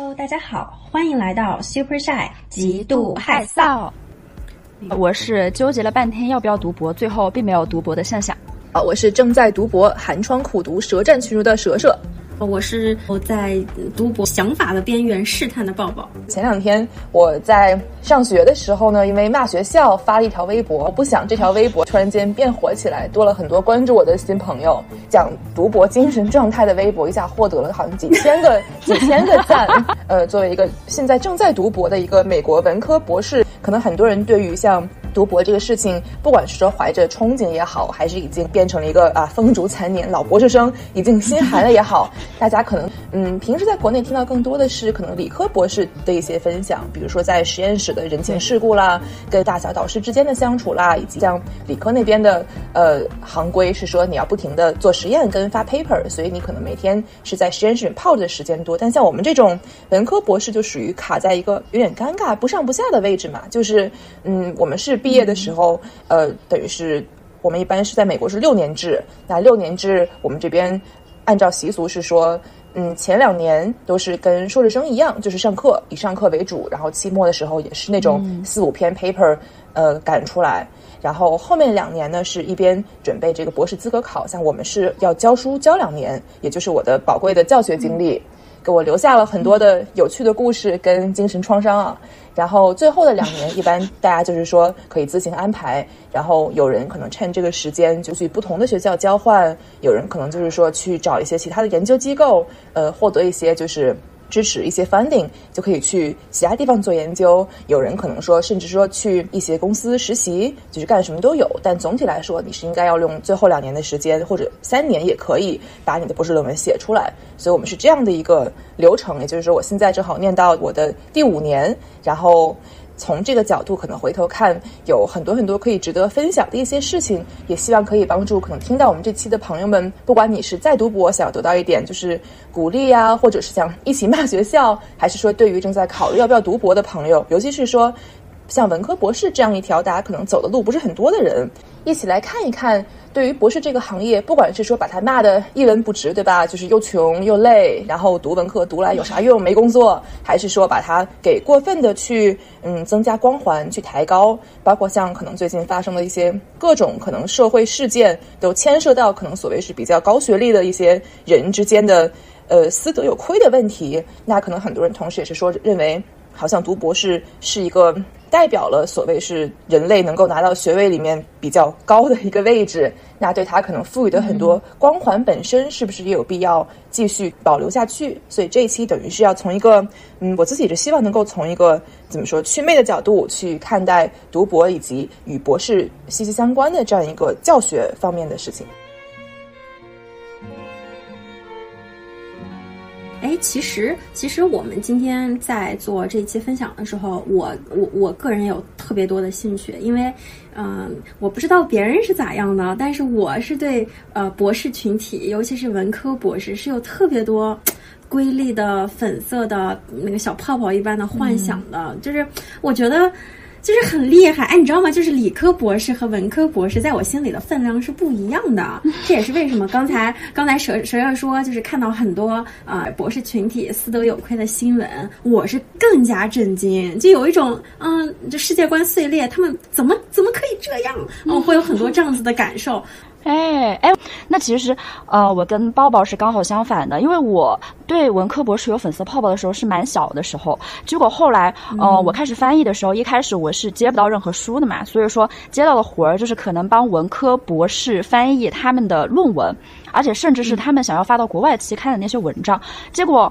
Hello，大家好，欢迎来到 Super Shy 极度害臊。我是纠结了半天要不要读博，最后并没有读博的向向。啊，我是正在读博、寒窗苦读、舌战群儒的蛇蛇。我是我在读博想法的边缘试探的抱抱。前两天我在上学的时候呢，因为骂学校发了一条微博，我不想这条微博突然间变火起来，多了很多关注我的新朋友。讲读博精神状态的微博一下获得了好像几千个几千个赞。呃，作为一个现在正在读博的一个美国文科博士，可能很多人对于像。读博这个事情，不管是说怀着憧憬也好，还是已经变成了一个啊风烛残年老博士生已经心寒了也好，大家可能嗯平时在国内听到更多的是可能理科博士的一些分享，比如说在实验室的人情世故啦，跟大小导师之间的相处啦，以及像理科那边的呃行规是说你要不停的做实验跟发 paper，所以你可能每天是在实验室里泡着的时间多。但像我们这种文科博士就属于卡在一个有点尴尬不上不下的位置嘛，就是嗯我们是。毕业的时候，呃，等于是我们一般是在美国是六年制。那六年制，我们这边按照习俗是说，嗯，前两年都是跟硕士生一样，就是上课以上课为主，然后期末的时候也是那种四五篇 paper，呃，赶出来。然后后面两年呢，是一边准备这个博士资格考，像我们是要教书教两年，也就是我的宝贵的教学经历。给我留下了很多的有趣的故事跟精神创伤啊，然后最后的两年，一般大家就是说可以自行安排，然后有人可能趁这个时间就去不同的学校交换，有人可能就是说去找一些其他的研究机构，呃，获得一些就是。支持一些 funding 就可以去其他地方做研究。有人可能说，甚至说去一些公司实习，就是干什么都有。但总体来说，你是应该要用最后两年的时间，或者三年也可以把你的博士论文写出来。所以我们是这样的一个流程，也就是说，我现在正好念到我的第五年，然后。从这个角度，可能回头看有很多很多可以值得分享的一些事情，也希望可以帮助可能听到我们这期的朋友们，不管你是在读博，想要得到一点就是鼓励呀，或者是想一起骂学校，还是说对于正在考虑要不要读博的朋友，尤其是说像文科博士这样一条大家可能走的路不是很多的人，一起来看一看。对于博士这个行业，不管是说把他骂的一文不值，对吧？就是又穷又累，然后读文科读来有啥用？没工作，还是说把他给过分的去嗯增加光环，去抬高？包括像可能最近发生的一些各种可能社会事件，都牵涉到可能所谓是比较高学历的一些人之间的呃私德有亏的问题。那可能很多人同时也是说认为，好像读博士是一个。代表了所谓是人类能够拿到学位里面比较高的一个位置，那对他可能赋予的很多光环本身，是不是也有必要继续保留下去？所以这一期等于是要从一个，嗯，我自己是希望能够从一个怎么说祛魅的角度去看待读博以及与博士息息相关的这样一个教学方面的事情。哎，其实其实我们今天在做这期分享的时候，我我我个人有特别多的兴趣，因为，嗯，我不知道别人是咋样的，但是我是对呃博士群体，尤其是文科博士，是有特别多瑰丽的粉色的那个小泡泡一般的幻想的，就是我觉得。就是很厉害，哎，你知道吗？就是理科博士和文科博士在我心里的分量是不一样的。这也是为什么刚才刚才蛇蛇要说，就是看到很多啊博士群体私德有亏的新闻，我是更加震惊，就有一种嗯，这世界观碎裂，他们怎么怎么可以这样？嗯，会有很多这样子的感受。哎哎，那其实呃，我跟抱抱是刚好相反的，因为我对文科博士有粉色泡泡的时候是蛮小的时候，结果后来呃，我开始翻译的时候，一开始我是接不到任何书的嘛，所以说接到的活儿就是可能帮文科博士翻译他们的论文，而且甚至是他们想要发到国外期刊的那些文章，结果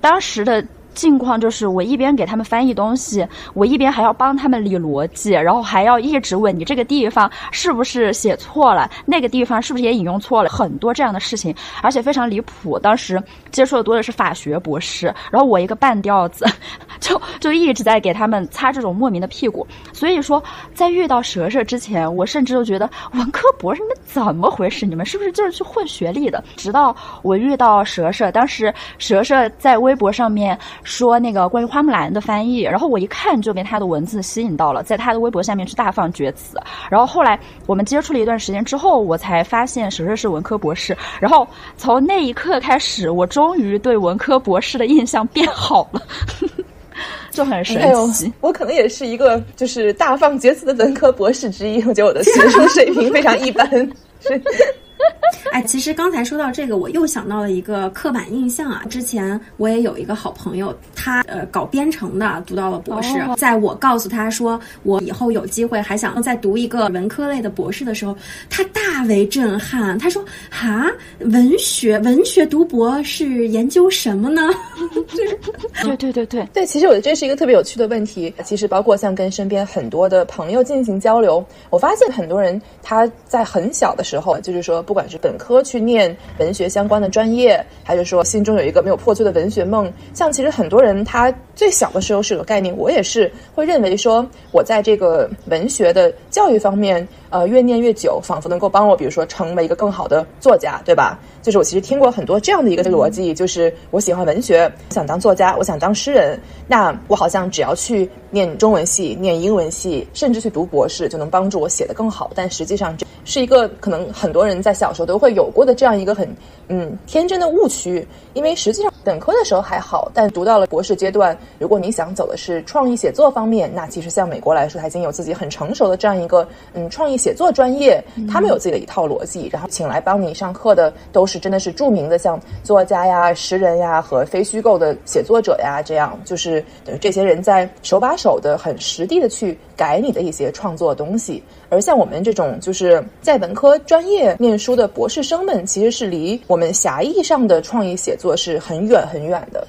当时的。境况就是，我一边给他们翻译东西，我一边还要帮他们理逻辑，然后还要一直问你这个地方是不是写错了，那个地方是不是也引用错了，很多这样的事情，而且非常离谱。当时接触的多的是法学博士，然后我一个半吊子，就就一直在给他们擦这种莫名的屁股。所以说，在遇到蛇蛇之前，我甚至都觉得文科博士你们怎么回事？你们是不是就是去混学历的？直到我遇到蛇蛇，当时蛇蛇在微博上面。说那个关于花木兰的翻译，然后我一看就被他的文字吸引到了，在他的微博下面去大放厥词。然后后来我们接触了一段时间之后，我才发现蛇蛇是文科博士。然后从那一刻开始，我终于对文科博士的印象变好了。就很神奇，我可能也是一个就是大放厥词的文科博士之一。我觉得我的学术水平非常一般。是。哎，其实刚才说到这个，我又想到了一个刻板印象啊。之前我也有一个好朋友，他呃搞编程的，读到了博士。在我告诉他说我以后有机会还想再读一个文科类的博士的时候，他大为震撼。他说：“哈，文学文学读博是研究什么呢？” 对对对对对，其实我觉得这是一个特别有趣的问题。其实包括像跟身边很多的朋友进行交流，我发现很多人他在很小的时候，就是说。不管本科去念文学相关的专业，还是说心中有一个没有破碎的文学梦，像其实很多人他最小的时候是有概念，我也是会认为说，我在这个文学的教育方面，呃，越念越久，仿佛能够帮我，比如说成为一个更好的作家，对吧？就是我其实听过很多这样的一个逻辑，就是我喜欢文学，想当作家，我想当诗人，那我好像只要去念中文系、念英文系，甚至去读博士，就能帮助我写得更好。但实际上，这是一个可能很多人在小时候都会有过的这样一个很嗯天真的误区。因为实际上本科的时候还好，但读到了博士阶段，如果你想走的是创意写作方面，那其实像美国来说，它已经有自己很成熟的这样一个嗯创意写作专业，他们有自己的一套逻辑，然后请来帮你上课的都是。是真的是著名的，像作家呀、诗人呀和非虚构的写作者呀，这样就是等于这些人在手把手的、很实地的去改你的一些创作东西。而像我们这种就是在本科专业念书的博士生们，其实是离我们狭义上的创意写作是很远很远的。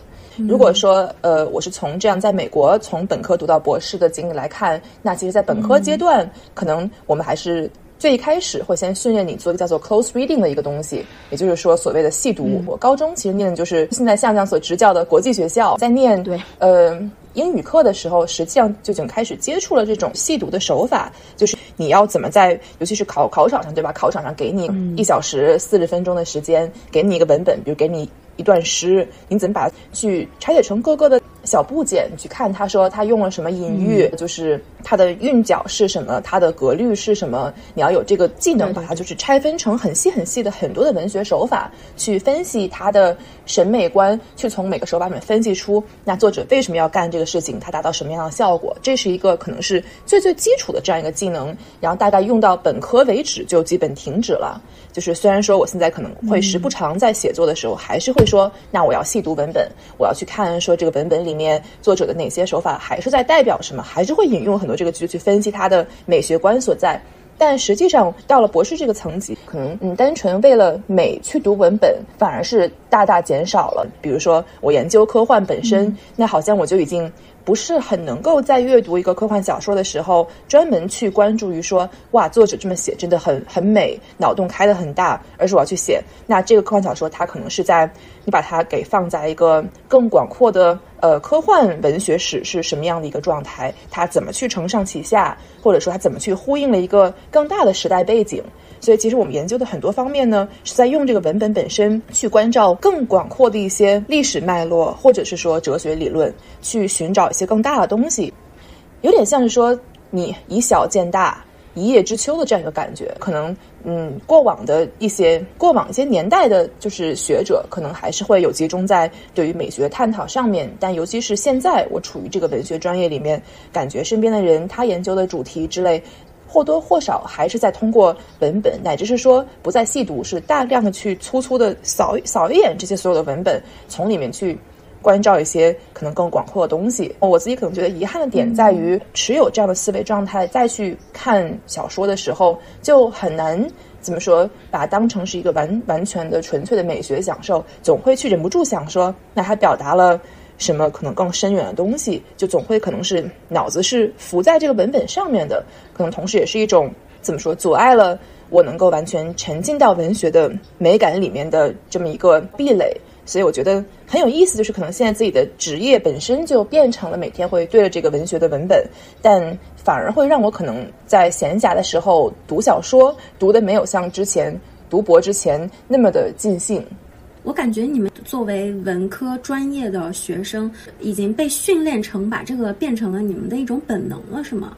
如果说呃，我是从这样在美国从本科读到博士的经历来看，那其实，在本科阶段，可能我们还是。最一开始会先训练你做一个叫做 close reading 的一个东西，也就是说所谓的细读。我高中其实念的就是现在向向所执教的国际学校，在念对呃英语课的时候，实际上就已经开始接触了这种细读的手法，就是你要怎么在，尤其是考考场上，对吧？考场上给你一小时四十分钟的时间，给你一个文本，比如给你一段诗，你怎么把它去拆解成各个的。小部件，你去看，他说他用了什么隐喻，就是它的韵脚是什么，它的格律是什么，你要有这个技能，把它就是拆分成很细很细的很多的文学手法，去分析它的审美观，去从每个手法里面分析出那作者为什么要干这个事情，他达到什么样的效果，这是一个可能是最最基础的这样一个技能，然后大概用到本科为止就基本停止了。就是虽然说我现在可能会时不常在写作的时候，还是会说，那我要细读文本，我要去看说这个文本里面作者的哪些手法还是在代表什么，还是会引用很多这个剧去分析它的美学观所在。但实际上到了博士这个层级，可能嗯单纯为了美去读文本，反而是大大减少了。比如说我研究科幻本身，那好像我就已经。不是很能够在阅读一个科幻小说的时候，专门去关注于说，哇，作者这么写真的很很美，脑洞开的很大，而是我要去写，那这个科幻小说它可能是在你把它给放在一个更广阔的呃科幻文学史是什么样的一个状态，它怎么去承上启下，或者说它怎么去呼应了一个更大的时代背景。所以，其实我们研究的很多方面呢，是在用这个文本本身去关照更广阔的一些历史脉络，或者是说哲学理论，去寻找一些更大的东西，有点像是说你以小见大、一叶知秋的这样一个感觉。可能，嗯，过往的一些过往一些年代的，就是学者，可能还是会有集中在对于美学探讨上面。但尤其是现在，我处于这个文学专业里面，感觉身边的人他研究的主题之类。或多或少还是在通过文本，乃至是说不再细读，是大量的去粗粗的扫扫一眼这些所有的文本，从里面去关照一些可能更广阔的东西。我自己可能觉得遗憾的点在于，持有这样的思维状态再去看小说的时候，就很难怎么说，把它当成是一个完完全的纯粹的美学享受，总会去忍不住想说，那它表达了。什么可能更深远的东西，就总会可能是脑子是浮在这个文本上面的，可能同时也是一种怎么说，阻碍了我能够完全沉浸到文学的美感里面的这么一个壁垒。所以我觉得很有意思，就是可能现在自己的职业本身就变成了每天会对着这个文学的文本，但反而会让我可能在闲暇的时候读小说，读的没有像之前读博之前那么的尽兴。我感觉你们作为文科专业的学生，已经被训练成把这个变成了你们的一种本能了，是吗？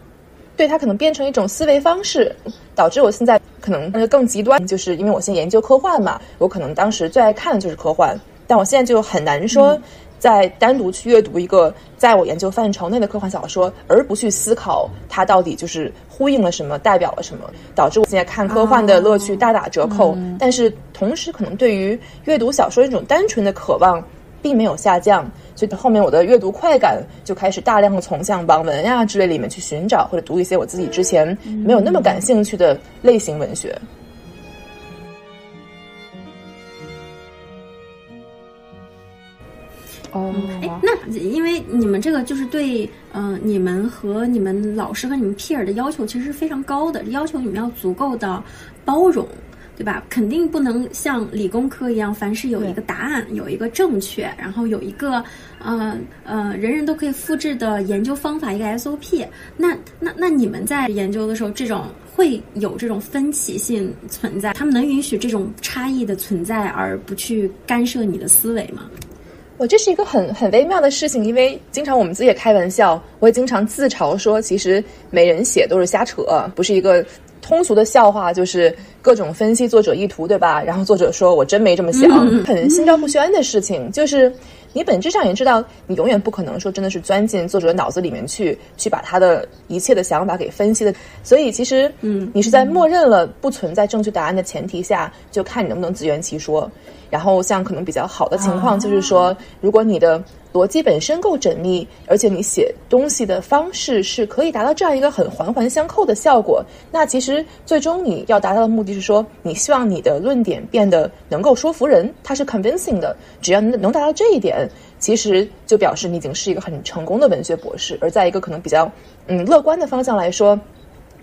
对，它可能变成一种思维方式，导致我现在可能更极端，就是因为我现在研究科幻嘛，我可能当时最爱看的就是科幻，但我现在就很难说。再单独去阅读一个在我研究范畴内的科幻小说，而不去思考它到底就是呼应了什么，代表了什么，导致我现在看科幻的乐趣大打折扣。但是同时，可能对于阅读小说那种单纯的渴望并没有下降，所以后面我的阅读快感就开始大量的从像网文呀之类里面去寻找，或者读一些我自己之前没有那么感兴趣的类型文学。哦，哎，那因为你们这个就是对，嗯，你们和你们老师和你们 peer 的要求其实是非常高的，要求你们要足够的包容，对吧？肯定不能像理工科一样，凡是有一个答案，有一个正确，然后有一个，呃呃，人人都可以复制的研究方法，一个 SOP。那那那你们在研究的时候，这种会有这种分歧性存在？他们能允许这种差异的存在，而不去干涉你的思维吗？我这是一个很很微妙的事情，因为经常我们自己也开玩笑，我也经常自嘲说，其实没人写都是瞎扯，不是一个通俗的笑话，就是各种分析作者意图，对吧？然后作者说我真没这么想，很心照不宣的事情，就是你本质上也知道，你永远不可能说真的是钻进作者脑子里面去，去把他的一切的想法给分析的，所以其实，嗯，你是在默认了不存在正确答案的前提下，就看你能不能自圆其说。然后，像可能比较好的情况，就是说，如果你的逻辑本身够缜密，而且你写东西的方式是可以达到这样一个很环环相扣的效果，那其实最终你要达到的目的是说，你希望你的论点变得能够说服人，它是 convincing 的。只要能达到这一点，其实就表示你已经是一个很成功的文学博士。而在一个可能比较嗯乐观的方向来说，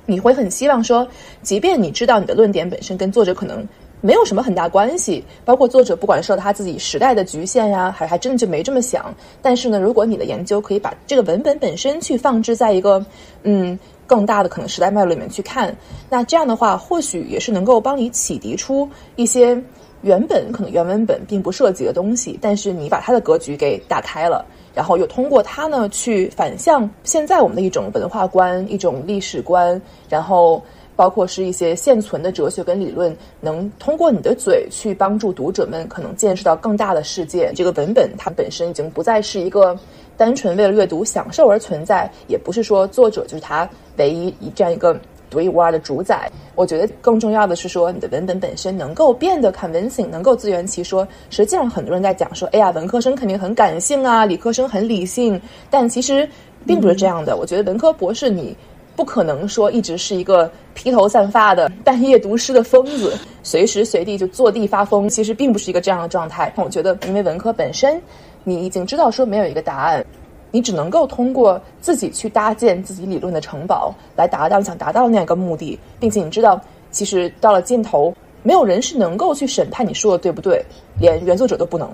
你会很希望说，即便你知道你的论点本身跟作者可能。没有什么很大关系，包括作者不管受他自己时代的局限呀，还还真的就没这么想。但是呢，如果你的研究可以把这个文本本身去放置在一个嗯更大的可能时代脉络里面去看，那这样的话，或许也是能够帮你启迪出一些原本可能原文本并不涉及的东西，但是你把它的格局给打开了，然后又通过它呢去反向现在我们的一种文化观、一种历史观，然后。包括是一些现存的哲学跟理论，能通过你的嘴去帮助读者们可能见识到更大的世界。这个文本它本身已经不再是一个单纯为了阅读享受而存在，也不是说作者就是他唯一一这样一个独一无二的主宰。我觉得更重要的是说，你的文本本身能够变得 convincing，能够自圆其说。实际上，很多人在讲说，哎呀，文科生肯定很感性啊，理科生很理性，但其实并不是这样的。我觉得文科博士你。不可能说一直是一个披头散发的半夜读诗的疯子，随时随地就坐地发疯。其实并不是一个这样的状态。我觉得，因为文科本身，你已经知道说没有一个答案，你只能够通过自己去搭建自己理论的城堡，来达到你想达到的那样一个目的。并且你知道，其实到了尽头，没有人是能够去审判你说的对不对，连原作者都不能。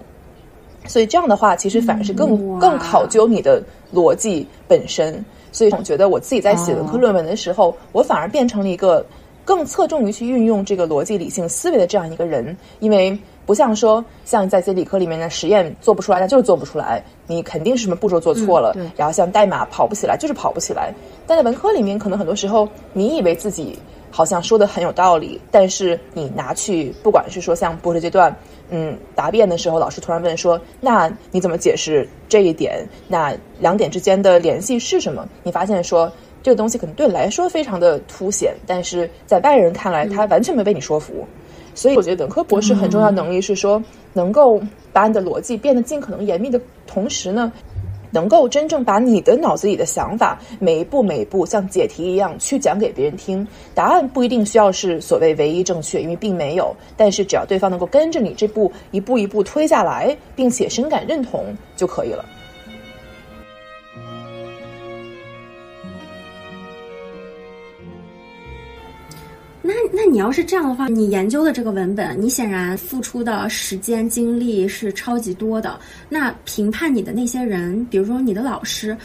所以这样的话，其实反而是更更考究你的逻辑本身。所以我觉得我自己在写文科论文的时候，我反而变成了一个更侧重于去运用这个逻辑理性思维的这样一个人，因为不像说像在些理科里面的实验做不出来，那就是做不出来，你肯定是什么步骤做错了，然后像代码跑不起来，就是跑不起来。但在文科里面，可能很多时候你以为自己好像说的很有道理，但是你拿去不管是说像博士阶段。嗯，答辩的时候，老师突然问说：“那你怎么解释这一点？那两点之间的联系是什么？”你发现说这个东西可能对你来说非常的凸显，但是在外人看来，他完全没被你说服。所以，我觉得本科博士很重要能力是说，能够把你的逻辑变得尽可能严密的同时呢。能够真正把你的脑子里的想法每一步每一步像解题一样去讲给别人听，答案不一定需要是所谓唯一正确，因为并没有。但是只要对方能够跟着你这步一步一步推下来，并且深感认同就可以了。那那你要是这样的话，你研究的这个文本，你显然付出的时间精力是超级多的。那评判你的那些人，比如说你的老师，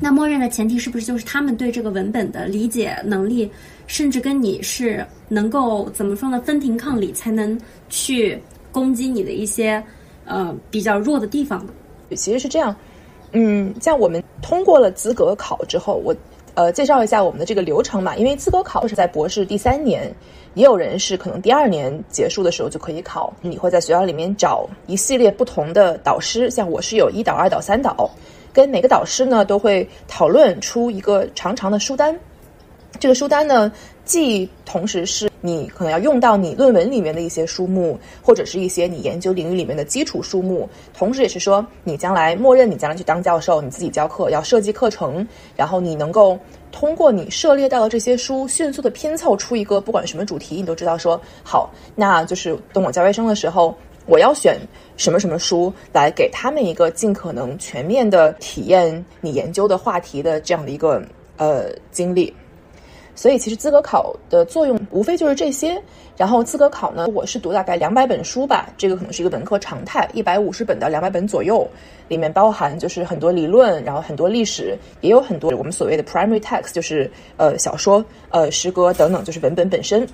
那默认的前提是不是就是他们对这个文本的理解能力，甚至跟你是能够怎么说呢，分庭抗礼，才能去攻击你的一些呃比较弱的地方？其实是这样，嗯，像我们通过了资格考之后，我呃介绍一下我们的这个流程嘛。因为资格考是在博士第三年，也有人是可能第二年结束的时候就可以考。你会在学校里面找一系列不同的导师，像我是有一导、二导、三导，跟每个导师呢都会讨论出一个长长的书单。这个书单呢，既同时是你可能要用到你论文里面的一些书目，或者是一些你研究领域里面的基础书目，同时也是说你将来默认你将来去当教授，你自己教课要设计课程，然后你能够通过你涉猎到的这些书，迅速的拼凑出一个不管什么主题，你都知道说好，那就是等我教外生的时候，我要选什么什么书来给他们一个尽可能全面的体验你研究的话题的这样的一个呃经历。所以其实资格考的作用无非就是这些。然后资格考呢，我是读大概两百本书吧，这个可能是一个文科常态，一百五十本到两百本左右，里面包含就是很多理论，然后很多历史，也有很多我们所谓的 primary text，就是呃小说、呃诗歌等等，就是文本本身。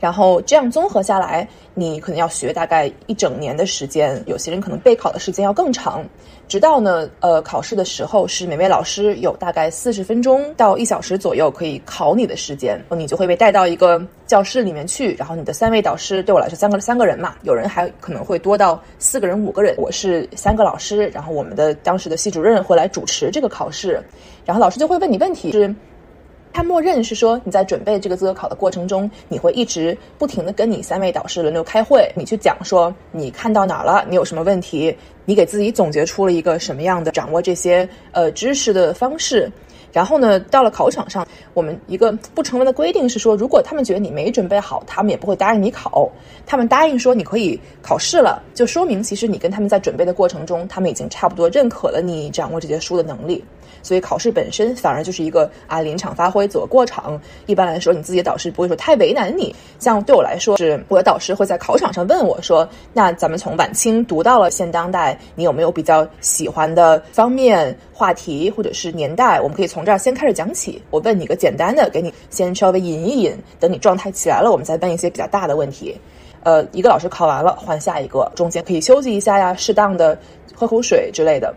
然后这样综合下来，你可能要学大概一整年的时间，有些人可能备考的时间要更长。直到呢，呃，考试的时候是每位老师有大概四十分钟到一小时左右可以考你的时间，你就会被带到一个教室里面去，然后你的三位导师对我来说三个三个人嘛，有人还可能会多到四个人五个人，我是三个老师，然后我们的当时的系主任会来主持这个考试，然后老师就会问你问题是。他默认是说你在准备这个资格考的过程中，你会一直不停的跟你三位导师轮流开会，你去讲说你看到哪儿了，你有什么问题，你给自己总结出了一个什么样的掌握这些呃知识的方式。然后呢，到了考场上，我们一个不成文的规定是说，如果他们觉得你没准备好，他们也不会答应你考。他们答应说你可以考试了，就说明其实你跟他们在准备的过程中，他们已经差不多认可了你掌握这些书的能力。所以考试本身反而就是一个啊临场发挥，走过场。一般来说，你自己的导师不会说太为难你。像对我来说，是我的导师会在考场上问我说：“那咱们从晚清读到了现当代，你有没有比较喜欢的方面、话题或者是年代？我们可以从这儿先开始讲起。我问你个简单的，给你先稍微引一引，等你状态起来了，我们再问一些比较大的问题。呃，一个老师考完了，换下一个，中间可以休息一下呀，适当的喝口水之类的。”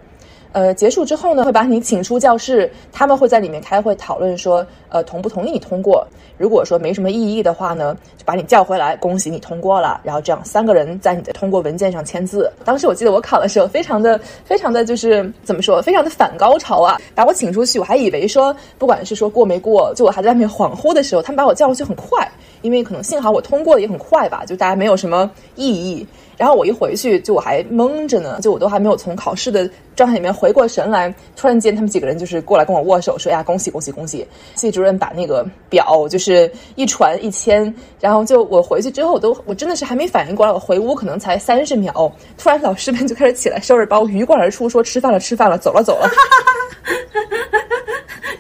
呃，结束之后呢，会把你请出教室，他们会在里面开会讨论说，呃，同不同意你通过。如果说没什么异议的话呢，就把你叫回来，恭喜你通过了。然后这样三个人在你的通过文件上签字。当时我记得我考的时候，非常的非常的就是怎么说，非常的反高潮啊！把我请出去，我还以为说不管是说过没过，就我还在外面恍惚的时候，他们把我叫过去很快，因为可能幸好我通过的也很快吧，就大家没有什么异议。然后我一回去，就我还懵着呢，就我都还没有从考试的状态里面回过神来，突然间他们几个人就是过来跟我握手，说呀恭喜恭喜恭喜！系主任把那个表就是一传一签，然后就我回去之后，我都我真的是还没反应过来，我回屋可能才三十秒，突然老师们就开始起来收拾包，鱼贯而出，说吃饭了吃饭了，走了走了。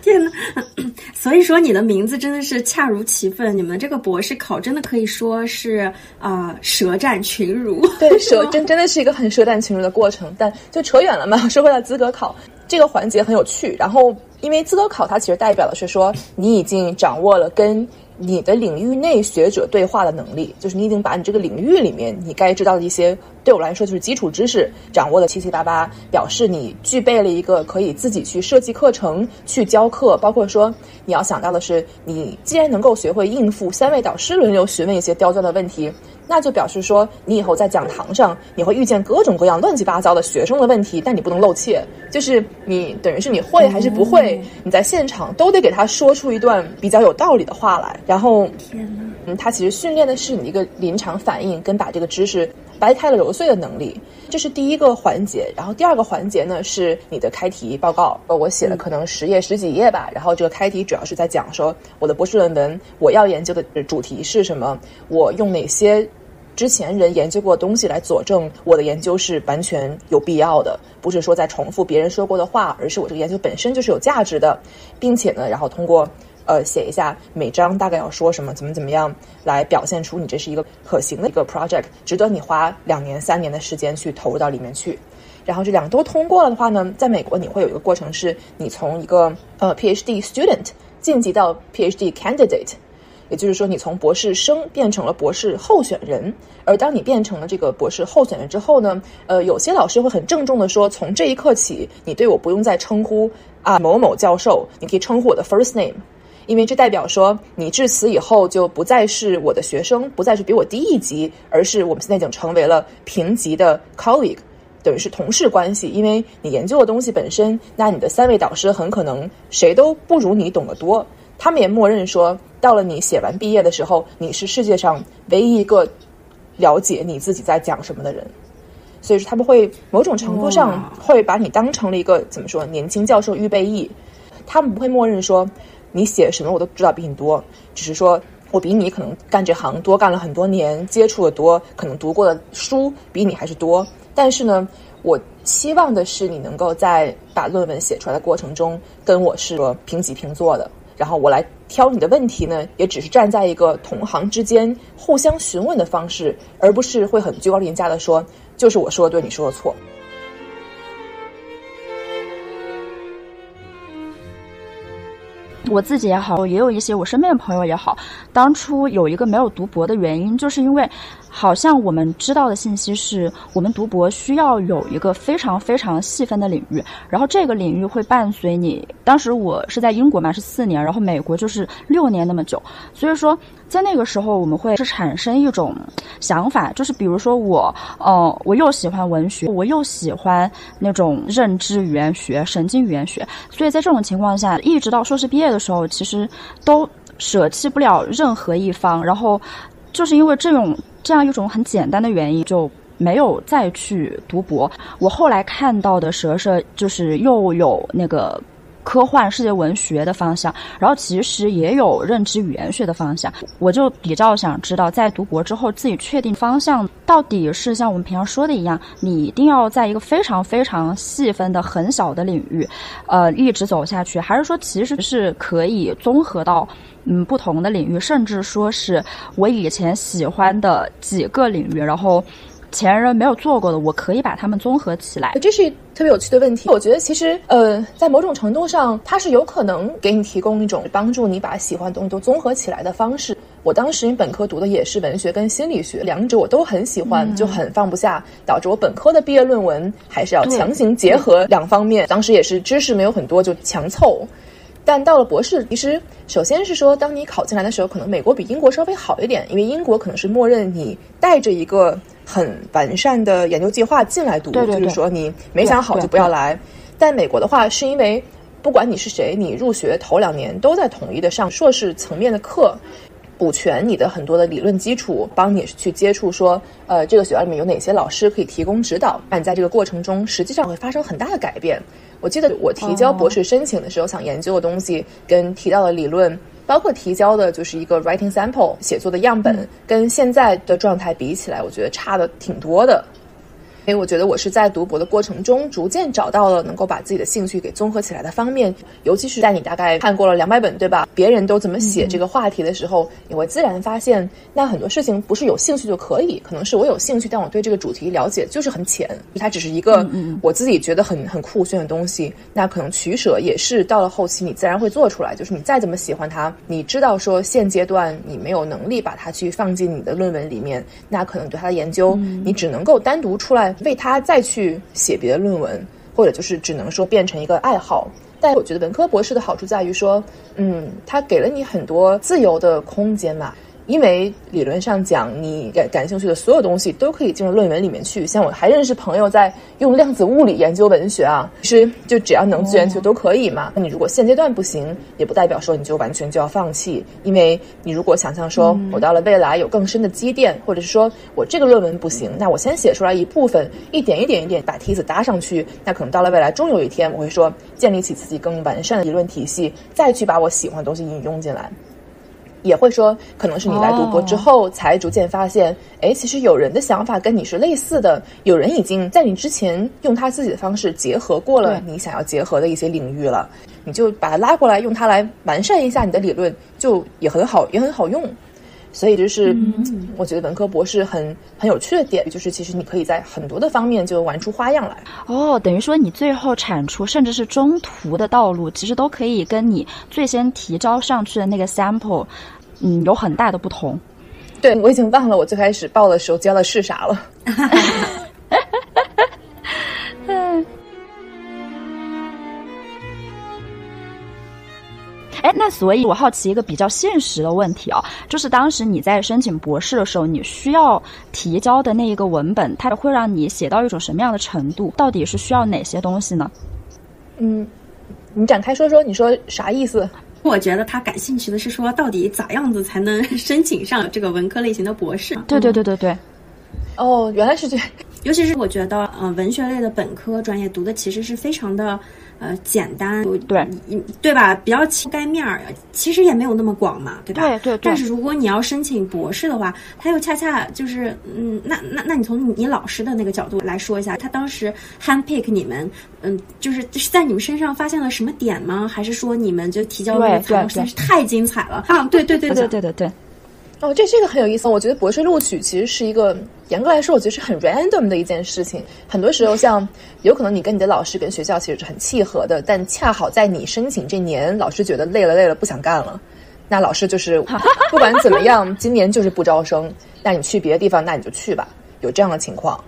天呐！所以说你的名字真的是恰如其分。你们这个博士考真的可以说是啊，舌战群儒。对，舌 真真的是一个很舌战群儒的过程。但就扯远了嘛，说回到资格考这个环节很有趣。然后因为资格考它其实代表的是说你已经掌握了跟。你的领域内学者对话的能力，就是你已经把你这个领域里面你该知道的一些，对我来说就是基础知识掌握的七七八八，表示你具备了一个可以自己去设计课程、去教课，包括说你要想到的是，你既然能够学会应付三位导师轮流询问一些刁钻的问题。那就表示说，你以后在讲堂上，你会遇见各种各样乱七八糟的学生的问题，但你不能露怯，就是你等于是你会还是不会，你在现场都得给他说出一段比较有道理的话来。然后，嗯，他其实训练的是你一个临场反应跟把这个知识掰开了揉碎的能力，这是第一个环节。然后第二个环节呢是你的开题报告，呃，我写了可能十页十几页吧。然后这个开题主要是在讲说我的博士论文我要研究的主题是什么，我用哪些。之前人研究过的东西来佐证我的研究是完全有必要的，不是说在重复别人说过的话，而是我这个研究本身就是有价值的，并且呢，然后通过呃写一下每章大概要说什么，怎么怎么样来表现出你这是一个可行的一个 project，值得你花两年三年的时间去投入到里面去。然后这两个都通过了的话呢，在美国你会有一个过程，是你从一个呃 PhD student 晋级到 PhD candidate。也就是说，你从博士生变成了博士候选人。而当你变成了这个博士候选人之后呢，呃，有些老师会很郑重的说，从这一刻起，你对我不用再称呼啊某某教授，你可以称呼我的 first name，因为这代表说你至此以后就不再是我的学生，不再是比我低一级，而是我们现在已经成为了平级的 colleague，等于是同事关系。因为你研究的东西本身，那你的三位导师很可能谁都不如你懂得多。他们也默认说，到了你写完毕业的时候，你是世界上唯一一个了解你自己在讲什么的人。所以说，他们会某种程度上会把你当成了一个怎么说年轻教授预备役。他们不会默认说你写什么我都知道比你多，只是说我比你可能干这行多干了很多年，接触的多，可能读过的书比你还是多。但是呢，我希望的是你能够在把论文写出来的过程中，跟我是平起平坐的。然后我来挑你的问题呢，也只是站在一个同行之间互相询问的方式，而不是会很居高临下的说，就是我说的对，你说的错。我自己也好，也有一些我身边的朋友也好，当初有一个没有读博的原因，就是因为。好像我们知道的信息是，我们读博需要有一个非常非常细分的领域，然后这个领域会伴随你。当时我是在英国嘛，是四年，然后美国就是六年那么久，所以说在那个时候我们会是产生一种想法，就是比如说我，呃，我又喜欢文学，我又喜欢那种认知语言学、神经语言学，所以在这种情况下，一直到硕士毕业的时候，其实都舍弃不了任何一方，然后就是因为这种。这样一种很简单的原因，就没有再去读博。我后来看到的蛇蛇就是又有那个科幻世界文学的方向，然后其实也有认知语言学的方向。我就比较想知道，在读博之后自己确定方向到底是像我们平常说的一样，你一定要在一个非常非常细分的很小的领域，呃，一直走下去，还是说其实是可以综合到。嗯，不同的领域，甚至说是我以前喜欢的几个领域，然后前人没有做过的，我可以把它们综合起来。这是特别有趣的问题。我觉得其实，呃，在某种程度上，它是有可能给你提供一种帮助你把喜欢的东西都综合起来的方式。我当时本科读的也是文学跟心理学，两者我都很喜欢，就很放不下，导致我本科的毕业论文还是要强行结合两方面。当时也是知识没有很多，就强凑。但到了博士，其实首先是说，当你考进来的时候，可能美国比英国稍微好一点，因为英国可能是默认你带着一个很完善的研究计划进来读，就是说你没想好就不要来。但美国的话，是因为不管你是谁，你入学头两年都在统一的上硕士层面的课，补全你的很多的理论基础，帮你去接触说，呃，这个学校里面有哪些老师可以提供指导。那你在这个过程中，实际上会发生很大的改变。我记得我提交博士申请的时候，想研究的东西跟提到的理论，包括提交的就是一个 writing sample 写作的样本，跟现在的状态比起来，我觉得差的挺多的。因为我觉得我是在读博的过程中，逐渐找到了能够把自己的兴趣给综合起来的方面。尤其是在你大概看过了两百本，对吧？别人都怎么写这个话题的时候，你会自然发现，那很多事情不是有兴趣就可以，可能是我有兴趣，但我对这个主题了解就是很浅，它只是一个我自己觉得很很酷炫的东西。那可能取舍也是到了后期，你自然会做出来。就是你再怎么喜欢它，你知道说现阶段你没有能力把它去放进你的论文里面，那可能对它的研究，你只能够单独出来。为他再去写别的论文，或者就是只能说变成一个爱好。但我觉得文科博士的好处在于说，嗯，他给了你很多自由的空间嘛。因为理论上讲，你感感兴趣的所有东西都可以进入论文里面去。像我还认识朋友在用量子物理研究文学啊，其实就只要能资源就都可以嘛。那你如果现阶段不行，也不代表说你就完全就要放弃。因为你如果想象说我到了未来有更深的积淀，或者是说我这个论文不行，那我先写出来一部分，一点一点一点把梯子搭上去，那可能到了未来终有一天我会说建立起自己更完善的理论体系，再去把我喜欢的东西引用进来。也会说，可能是你来读博之后，才逐渐发现，哎，其实有人的想法跟你是类似的，有人已经在你之前用他自己的方式结合过了你想要结合的一些领域了，你就把它拉过来，用它来完善一下你的理论，就也很好，也很好用。所以就是，我觉得文科博士很很有趣的点，就是其实你可以在很多的方面就玩出花样来。哦，等于说你最后产出，甚至是中途的道路，其实都可以跟你最先提交上去的那个 sample。嗯有很大的不同。对我已经忘了我最开始报的时候教的是啥了。哎，那所以，我好奇一个比较现实的问题啊，就是当时你在申请博士的时候，你需要提交的那一个文本，它会让你写到一种什么样的程度？到底是需要哪些东西呢？嗯，你展开说说，你说啥意思？我觉得他感兴趣的是说，到底咋样子才能申请上这个文科类型的博士？对对对对对。哦，原来是这样。尤其是我觉得，嗯，文学类的本科专业读的其实是非常的。呃，简单对，对吧？比较覆盖面儿，其实也没有那么广嘛，对吧？对对对。但是如果你要申请博士的话，他又恰恰就是，嗯，那那那你从你老师的那个角度来说一下，他当时 handpick 你们，嗯，就是是在你们身上发现了什么点吗？还是说你们就提交的材料实在是太精彩了？啊，对对对对对对对。哦，这这个很有意思。我觉得博士录取其实是一个严格来说，我觉得是很 random 的一件事情。很多时候，像有可能你跟你的老师跟学校其实是很契合的，但恰好在你申请这年，老师觉得累了累了不想干了，那老师就是 不管怎么样，今年就是不招生。那你去别的地方，那你就去吧。有这样的情况。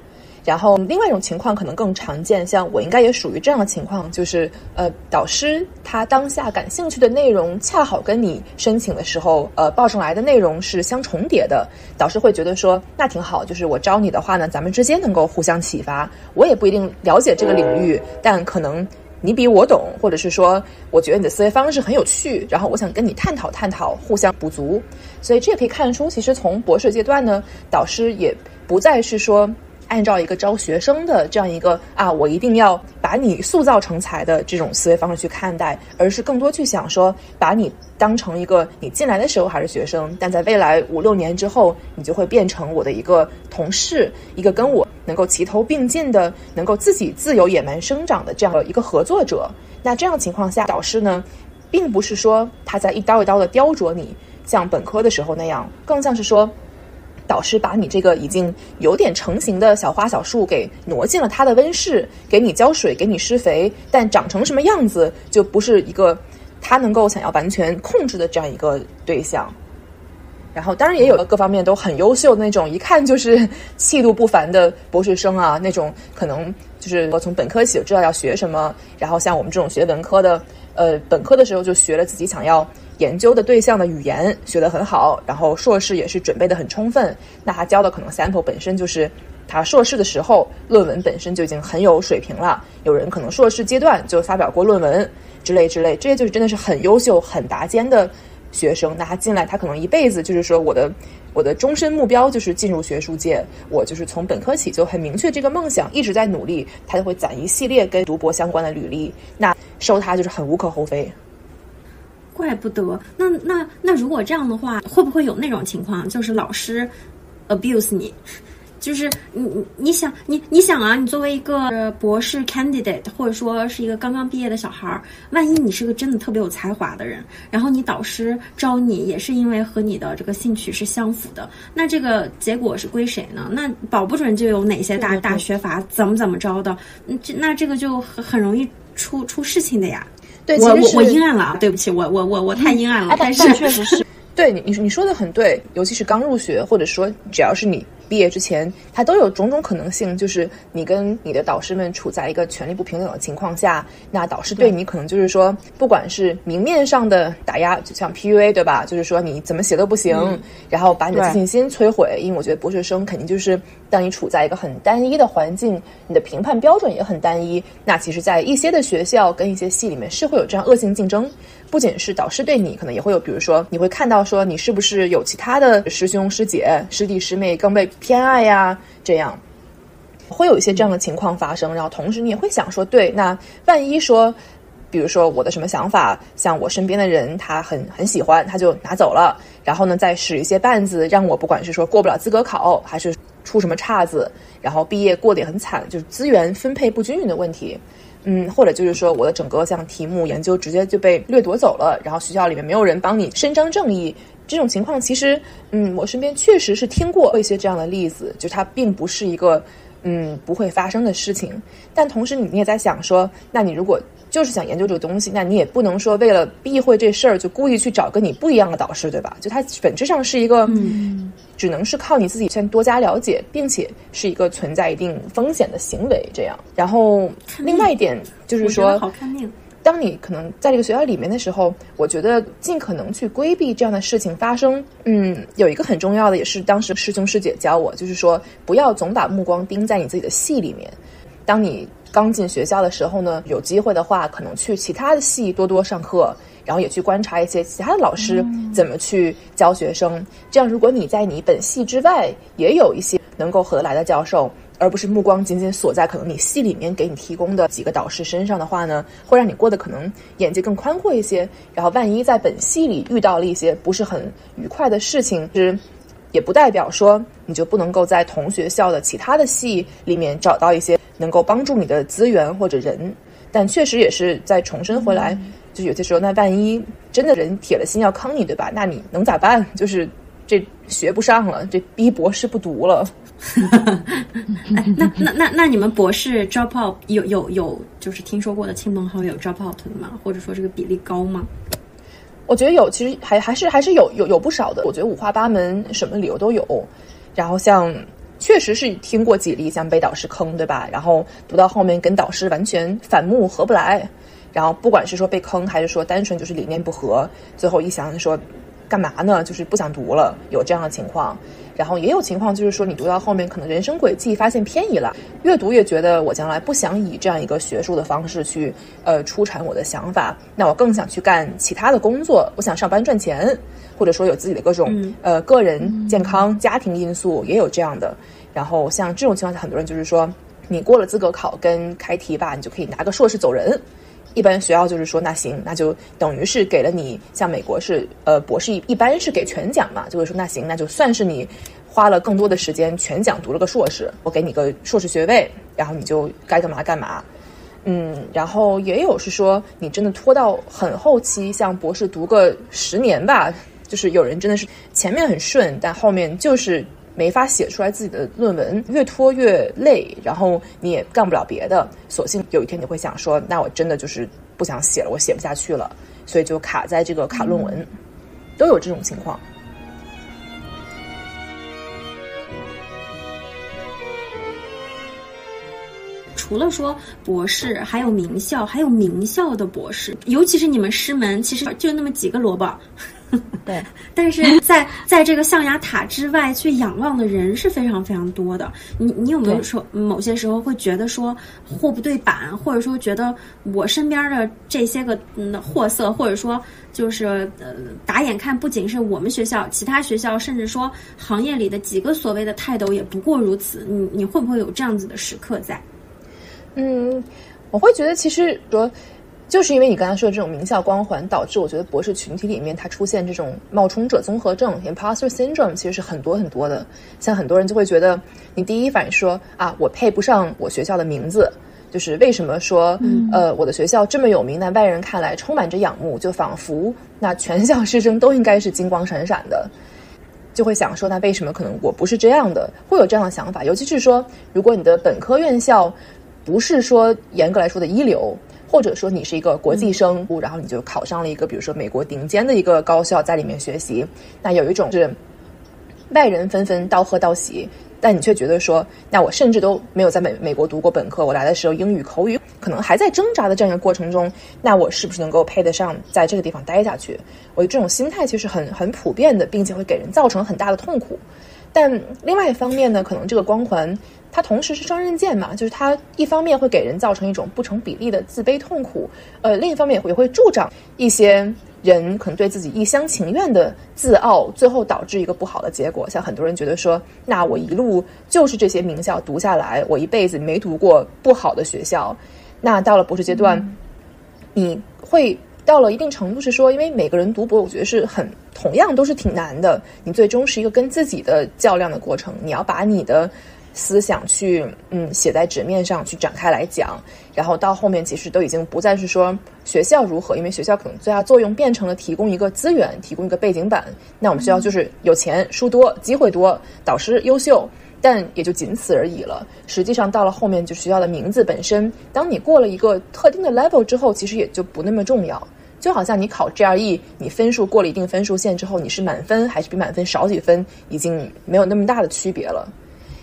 然后，另外一种情况可能更常见，像我应该也属于这样的情况，就是呃，导师他当下感兴趣的内容恰好跟你申请的时候呃报上来的内容是相重叠的，导师会觉得说那挺好，就是我招你的话呢，咱们之间能够互相启发。我也不一定了解这个领域，但可能你比我懂，或者是说我觉得你的思维方式很有趣，然后我想跟你探讨探讨，互相补足。所以这也可以看出，其实从博士阶段呢，导师也不再是说。按照一个招学生的这样一个啊，我一定要把你塑造成才的这种思维方式去看待，而是更多去想说，把你当成一个你进来的时候还是学生，但在未来五六年之后，你就会变成我的一个同事，一个跟我能够齐头并进的，能够自己自由野蛮生长的这样的一个合作者。那这样情况下，导师呢，并不是说他在一刀一刀的雕琢你，像本科的时候那样，更像是说。导师把你这个已经有点成型的小花小树给挪进了他的温室，给你浇水，给你施肥，但长成什么样子就不是一个他能够想要完全控制的这样一个对象。然后，当然也有各方面都很优秀的那种，一看就是气度不凡的博士生啊，那种可能就是我从本科起就知道要学什么，然后像我们这种学文科的，呃，本科的时候就学了自己想要。研究的对象的语言学得很好，然后硕士也是准备的很充分。那他教的可能 sample 本身就是他硕士的时候论文本身就已经很有水平了。有人可能硕士阶段就发表过论文之类之类，这些就是真的是很优秀、很拔尖的学生。那他进来，他可能一辈子就是说我的我的终身目标就是进入学术界，我就是从本科起就很明确这个梦想，一直在努力。他就会攒一系列跟读博相关的履历，那收他就是很无可厚非。怪不得，那那那如果这样的话，会不会有那种情况，就是老师 abuse 你？就是你你你想你你想啊，你作为一个博士 candidate，或者说是一个刚刚毕业的小孩儿，万一你是个真的特别有才华的人，然后你导师招你也是因为和你的这个兴趣是相符的，那这个结果是归谁呢？那保不准就有哪些大大学阀怎么怎么着的，这那这个就很很容易出出事情的呀。我我我阴暗了，对不起，我我我我太阴暗了，但是确实是，对你你你说的很对，尤其是刚入学，或者说只要是你。毕业之前，他都有种种可能性，就是你跟你的导师们处在一个权力不平等的情况下，那导师对你可能就是说，不管是明面上的打压，就像 PUA 对吧？就是说你怎么写都不行，然后把你的自信心摧毁。因为我觉得博士生肯定就是当你处在一个很单一的环境，你的评判标准也很单一。那其实，在一些的学校跟一些系里面是会有这样恶性竞争。不仅是导师对你，可能也会有，比如说你会看到说你是不是有其他的师兄师姐、师弟师妹更被偏爱呀？这样会有一些这样的情况发生。然后同时你也会想说，对，那万一说，比如说我的什么想法，像我身边的人他很很喜欢，他就拿走了，然后呢再使一些绊子，让我不管是说过不了资格考，还是出什么岔子，然后毕业过得也很惨，就是资源分配不均匀的问题。嗯，或者就是说，我的整个像题目研究直接就被掠夺走了，然后学校里面没有人帮你伸张正义，这种情况其实，嗯，我身边确实是听过一些这样的例子，就它并不是一个嗯不会发生的事情。但同时你也在想说，那你如果就是想研究这个东西，那你也不能说为了避讳这事儿就故意去找跟你不一样的导师，对吧？就它本质上是一个，只能是靠你自己先多加了解，并且是一个存在一定风险的行为。这样，然后另外一点就是说，好看命。当你可能在这个学校里面的时候，我觉得尽可能去规避这样的事情发生。嗯，有一个很重要的，也是当时师兄师姐教我，就是说不要总把目光盯在你自己的戏里面。当你刚进学校的时候呢，有机会的话，可能去其他的系多多上课，然后也去观察一些其他的老师怎么去教学生。这样，如果你在你本系之外也有一些能够合得来的教授，而不是目光仅仅锁在可能你系里面给你提供的几个导师身上的话呢，会让你过得可能眼界更宽阔一些。然后，万一在本系里遇到了一些不是很愉快的事情，是也不代表说你就不能够在同学校的其他的系里面找到一些。能够帮助你的资源或者人，但确实也是在重申回来，就有些时候，那万一真的人铁了心要坑你，对吧？那你能咋办？就是这学不上了，这逼博士不读了。那那那那你们博士 drop out 有有有就是听说过的亲朋好友 drop out 的吗？或者说这个比例高吗？我觉得有，其实还还是还是有有有不少的。我觉得五花八门，什么理由都有。然后像。确实是听过几例像被导师坑，对吧？然后读到后面跟导师完全反目合不来，然后不管是说被坑，还是说单纯就是理念不合，最后一想说，干嘛呢？就是不想读了，有这样的情况。然后也有情况就是说，你读到后面可能人生轨迹发现偏移了，越读越觉得我将来不想以这样一个学术的方式去呃出产我的想法，那我更想去干其他的工作，我想上班赚钱。或者说有自己的各种呃个人健康、家庭因素也有这样的，然后像这种情况下，很多人就是说，你过了资格考跟开题吧，你就可以拿个硕士走人。一般学校就是说，那行，那就等于是给了你，像美国是呃博士一般是给全奖嘛，就会说那行，那就算是你花了更多的时间全奖读了个硕士，我给你个硕士学位，然后你就该干嘛干嘛。嗯，然后也有是说你真的拖到很后期，像博士读个十年吧。就是有人真的是前面很顺，但后面就是没法写出来自己的论文，越拖越累，然后你也干不了别的，索性有一天你会想说，那我真的就是不想写了，我写不下去了，所以就卡在这个卡论文，都有这种情况。除了说博士，还有名校，还有名校的博士，尤其是你们师门，其实就那么几个萝卜。对，但是在在这个象牙塔之外去仰望的人是非常非常多的。你你有没有说某些时候会觉得说货不对版，或者说觉得我身边的这些个嗯货色，或者说就是呃打眼看不仅是我们学校，其他学校甚至说行业里的几个所谓的泰斗也不过如此。你你会不会有这样子的时刻在？嗯，我会觉得其实说。就是因为你刚才说的这种名校光环，导致我觉得博士群体里面它出现这种冒充者综合症 （imposter syndrome） 其实是很多很多的。像很多人就会觉得，你第一反应说啊，我配不上我学校的名字，就是为什么说呃我的学校这么有名，在外人看来充满着仰慕，就仿佛那全校师生都应该是金光闪闪的，就会想说那为什么可能我不是这样的？会有这样的想法，尤其是说如果你的本科院校不是说严格来说的一流。或者说你是一个国际生，然后你就考上了一个，比如说美国顶尖的一个高校，在里面学习，那有一种是外人纷纷道贺道喜，但你却觉得说，那我甚至都没有在美美国读过本科，我来的时候英语口语可能还在挣扎的这样一个过程中，那我是不是能够配得上在这个地方待下去？我这种心态其实很很普遍的，并且会给人造成很大的痛苦。但另外一方面呢，可能这个光环。它同时是双刃剑嘛，就是它一方面会给人造成一种不成比例的自卑痛苦，呃，另一方面也会助长一些人可能对自己一厢情愿的自傲，最后导致一个不好的结果。像很多人觉得说，那我一路就是这些名校读下来，我一辈子没读过不好的学校，那到了博士阶段，你会到了一定程度是说，因为每个人读博，我觉得是很同样都是挺难的，你最终是一个跟自己的较量的过程，你要把你的。思想去嗯写在纸面上去展开来讲，然后到后面其实都已经不再是说学校如何，因为学校可能最大作用变成了提供一个资源，提供一个背景板。那我们学校就是有钱、书多、机会多、导师优秀，但也就仅此而已了。实际上到了后面，就学校的名字本身，当你过了一个特定的 level 之后，其实也就不那么重要。就好像你考 GRE，你分数过了一定分数线之后，你是满分还是比满分少几分，已经没有那么大的区别了。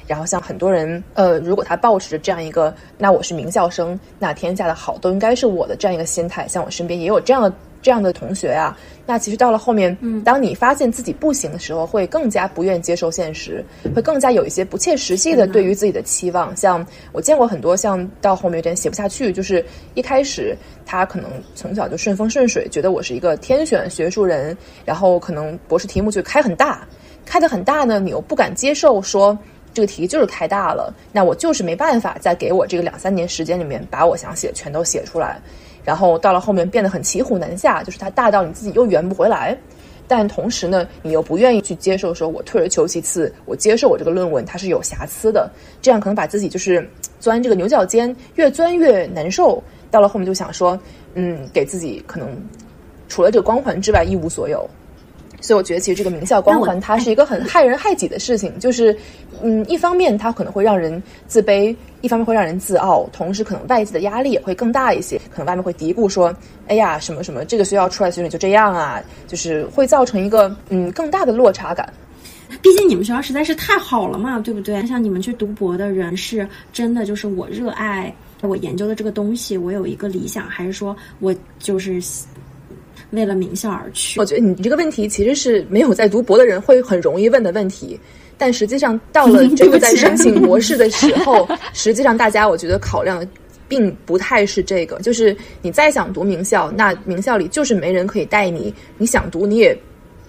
然后像很多人，呃，如果他抱持着这样一个，那我是名校生，那天下的好都应该是我的这样一个心态，像我身边也有这样的这样的同学呀。那其实到了后面，嗯，当你发现自己不行的时候，会更加不愿接受现实，会更加有一些不切实际的对于自己的期望。像我见过很多，像到后面有点写不下去，就是一开始他可能从小就顺风顺水，觉得我是一个天选学术人，然后可能博士题目就开很大，开的很大呢，你又不敢接受说。这个题就是开大了，那我就是没办法再给我这个两三年时间里面把我想写全都写出来，然后到了后面变得很骑虎难下，就是它大到你自己又圆不回来，但同时呢，你又不愿意去接受说，我退而求其次，我接受我这个论文它是有瑕疵的，这样可能把自己就是钻这个牛角尖，越钻越难受，到了后面就想说，嗯，给自己可能除了这个光环之外一无所有。所以我觉得，其实这个名校光环，它是一个很害人害己的事情。就是，嗯，一方面它可能会让人自卑，一方面会让人自傲，同时可能外界的压力也会更大一些。可能外面会嘀咕说：“哎呀，什么什么，这个学校出来学生就这样啊。”就是会造成一个嗯更大的落差感。毕竟你们学校实在是太好了嘛，对不对？像你们去读博的人，是真的就是我热爱我研究的这个东西，我有一个理想，还是说我就是。为了名校而去，我觉得你这个问题其实是没有在读博的人会很容易问的问题，但实际上到了 这个在申请博士的时 候，实际上大家我觉得考量的并不太是这个，就是你再想读名校，那名校里就是没人可以带你，你想读你也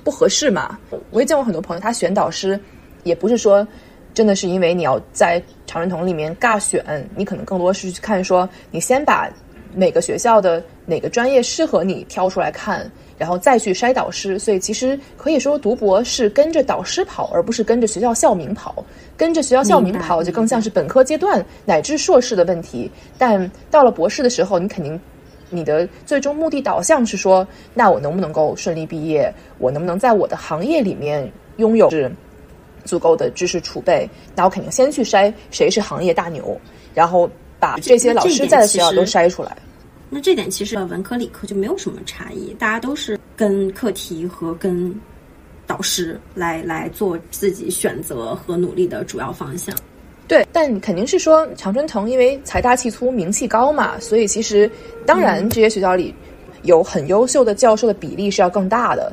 不合适嘛。我也见过很多朋友，他选导师也不是说真的是因为你要在常春藤里面尬选，你可能更多是去看说你先把。每个学校的哪个专业适合你挑出来看，然后再去筛导师。所以其实可以说，读博是跟着导师跑，而不是跟着学校校名跑。跟着学校校名跑，就更像是本科阶段乃至硕士的问题。但到了博士的时候，你肯定你的最终目的导向是说，那我能不能够顺利毕业？我能不能在我的行业里面拥有是足够的知识储备？那我肯定先去筛谁是行业大牛，然后把这些老师在的学校都筛出来。那这点其实文科理科就没有什么差异，大家都是跟课题和跟导师来来做自己选择和努力的主要方向。对，但肯定是说常春藤因为财大气粗、名气高嘛，所以其实当然这些学校里有很优秀的教授的比例是要更大的，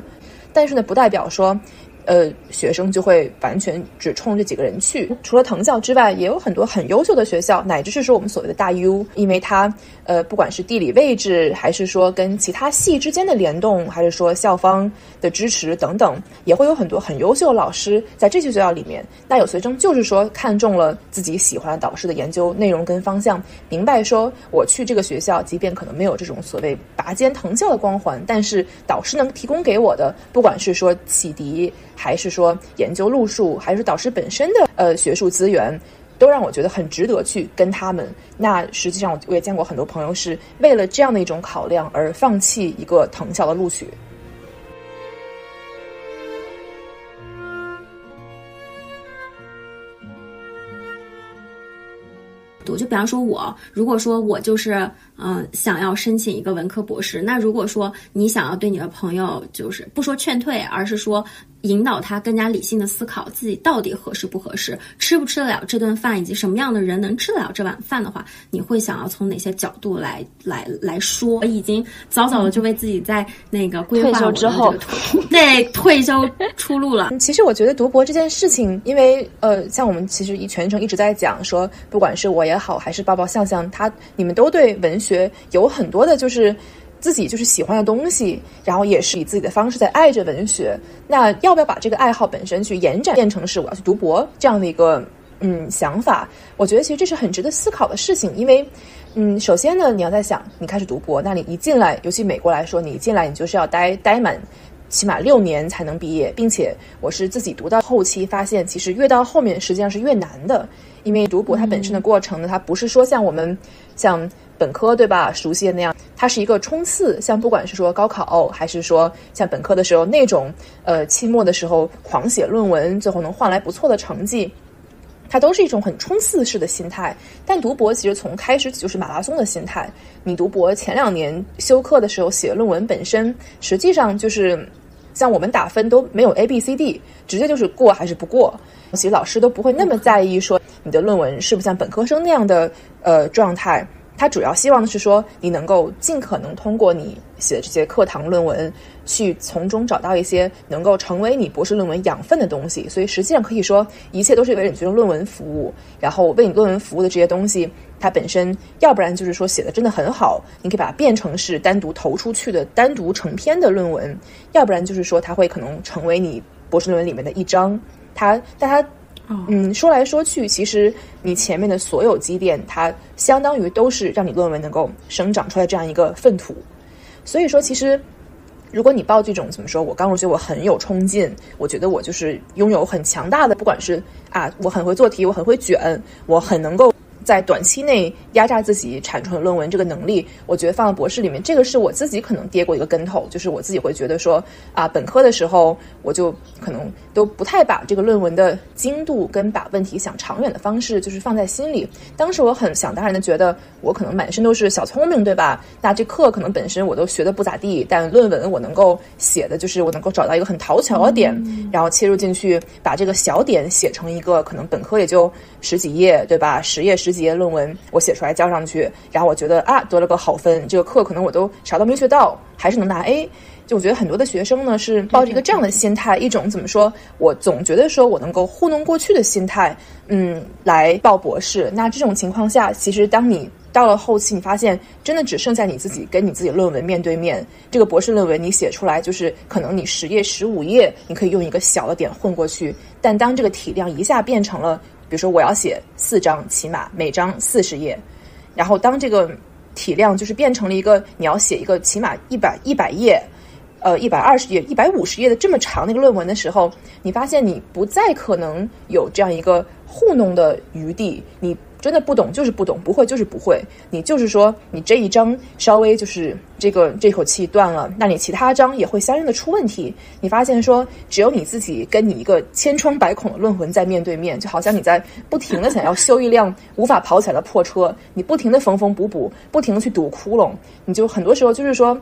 但是呢，不代表说。呃，学生就会完全只冲这几个人去。除了藤校之外，也有很多很优秀的学校，乃至是说我们所谓的大 U，因为它呃，不管是地理位置，还是说跟其他系之间的联动，还是说校方的支持等等，也会有很多很优秀的老师在这些学校里面。那有学生就是说看中了自己喜欢的导师的研究内容跟方向，明白说我去这个学校，即便可能没有这种所谓拔尖藤校的光环，但是导师能提供给我的，不管是说启迪。还是说研究路数，还是导师本身的呃学术资源，都让我觉得很值得去跟他们。那实际上我也见过很多朋友是为了这样的一种考量而放弃一个藤校的录取。我就比方说，我如果说我就是嗯想要申请一个文科博士，那如果说你想要对你的朋友就是不说劝退，而是说。引导他更加理性的思考自己到底合适不合适，吃不吃得了这顿饭，以及什么样的人能吃得了这碗饭的话，你会想要从哪些角度来来来说？我已经早早的就为自己在那个规划我的这个对退休出路了。其实我觉得读博这件事情，因为呃，像我们其实一全程一直在讲说，不管是我也好，还是抱抱向向他，你们都对文学有很多的就是。自己就是喜欢的东西，然后也是以自己的方式在爱着文学。那要不要把这个爱好本身去延展变成是我要去读博这样的一个嗯想法？我觉得其实这是很值得思考的事情。因为嗯，首先呢，你要在想，你开始读博，那你一进来，尤其美国来说，你一进来你就是要待待满起码六年才能毕业，并且我是自己读到后期发现，其实越到后面实际上是越难的，因为读博它本身的过程呢，它不是说像我们像。本科对吧？熟悉的那样，它是一个冲刺，像不管是说高考，还是说像本科的时候那种，呃，期末的时候狂写论文，最后能换来不错的成绩。它都是一种很冲刺式的心态。但读博其实从开始起就是马拉松的心态。你读博前两年修课的时候写论文本身，实际上就是像我们打分都没有 A B C D，直接就是过还是不过。其实老师都不会那么在意说你的论文是不是像本科生那样的呃状态。他主要希望的是说，你能够尽可能通过你写的这些课堂论文，去从中找到一些能够成为你博士论文养分的东西。所以实际上可以说，一切都是为了你这种论文服务。然后为你论文服务的这些东西，它本身要不然就是说写的真的很好，你可以把它变成是单独投出去的单独成篇的论文；要不然就是说它会可能成为你博士论文里面的一章。它，但它。嗯，说来说去，其实你前面的所有积淀，它相当于都是让你论文能够生长出来这样一个粪土。所以说，其实如果你抱这种怎么说，我刚入学我很有冲劲，我觉得我就是拥有很强大的，不管是啊，我很会做题，我很会卷，我很能够。在短期内压榨自己产出的论文这个能力，我觉得放到博士里面，这个是我自己可能跌过一个跟头，就是我自己会觉得说啊，本科的时候我就可能都不太把这个论文的精度跟把问题想长远的方式就是放在心里。当时我很想当然的觉得我可能满身都是小聪明，对吧？那这课可能本身我都学的不咋地，但论文我能够写的就是我能够找到一个很讨巧的点，然后切入进去，把这个小点写成一个可能本科也就十几页，对吧？十页十。几页论文我写出来交上去，然后我觉得啊得了个好分，这个课可能我都啥都没学到，还是能拿 A。就我觉得很多的学生呢是抱着一个这样的心态，一种怎么说，我总觉得说我能够糊弄过去的心态，嗯，来报博士。那这种情况下，其实当你到了后期，你发现真的只剩下你自己跟你自己论文面对面。这个博士论文你写出来，就是可能你十页十五页，你可以用一个小的点混过去。但当这个体量一下变成了。比如说，我要写四章，起码每章四十页。然后，当这个体量就是变成了一个你要写一个起码一百一百页，呃，一百二十页、一百五十页的这么长的一个论文的时候，你发现你不再可能有这样一个糊弄的余地，你。真的不懂就是不懂，不会就是不会。你就是说，你这一章稍微就是这个这口气断了，那你其他章也会相应的出问题。你发现说，只有你自己跟你一个千疮百孔的论文在面对面，就好像你在不停的想要修一辆无法跑起来的破车，你不停的缝缝补补，不停的去堵窟窿，你就很多时候就是说，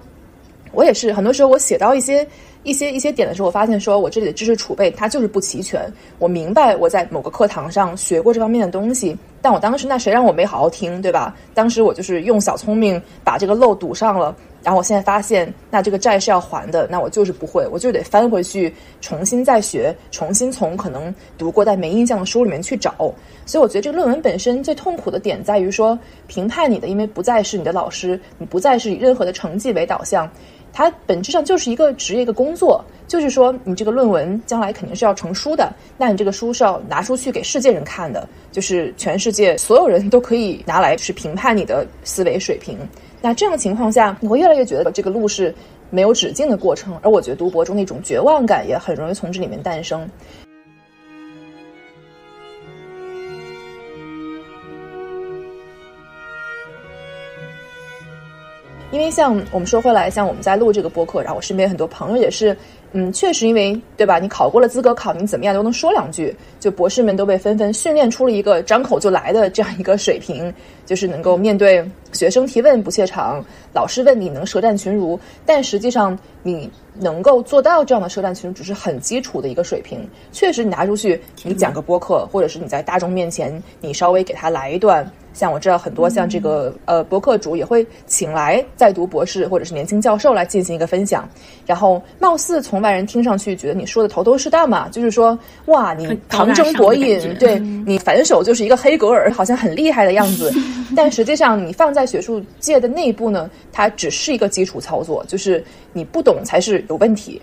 我也是很多时候我写到一些。一些一些点的时候，我发现说我这里的知识储备它就是不齐全。我明白我在某个课堂上学过这方面的东西，但我当时那谁让我没好好听，对吧？当时我就是用小聪明把这个漏堵上了。然后我现在发现，那这个债是要还的，那我就是不会，我就得翻回去重新再学，重新从可能读过但没印象的书里面去找。所以我觉得这个论文本身最痛苦的点在于说，评判你的因为不再是你的老师，你不再是以任何的成绩为导向。它本质上就是一个职业一个工作，就是说你这个论文将来肯定是要成书的，那你这个书是要拿出去给世界人看的，就是全世界所有人都可以拿来去评判你的思维水平。那这样的情况下，你会越来越觉得这个路是没有止境的过程，而我觉得读博中那种绝望感也很容易从这里面诞生。因为像我们说回来，像我们在录这个播客，然后我身边很多朋友也是，嗯，确实因为对吧？你考过了资格考，你怎么样都能说两句，就博士们都被纷纷训练出了一个张口就来的这样一个水平，就是能够面对学生提问不怯场，老师问你能舌战群儒，但实际上你能够做到这样的舌战群儒，只是很基础的一个水平。确实，你拿出去，你讲个播客，或者是你在大众面前，你稍微给他来一段。像我知道很多像这个呃博客主也会请来在读博士或者是年轻教授来进行一个分享，然后貌似从外人听上去觉得你说的头头是道嘛，就是说哇你旁征博引，对你反手就是一个黑格尔，好像很厉害的样子，但实际上你放在学术界的内部呢，它只是一个基础操作，就是你不懂才是有问题。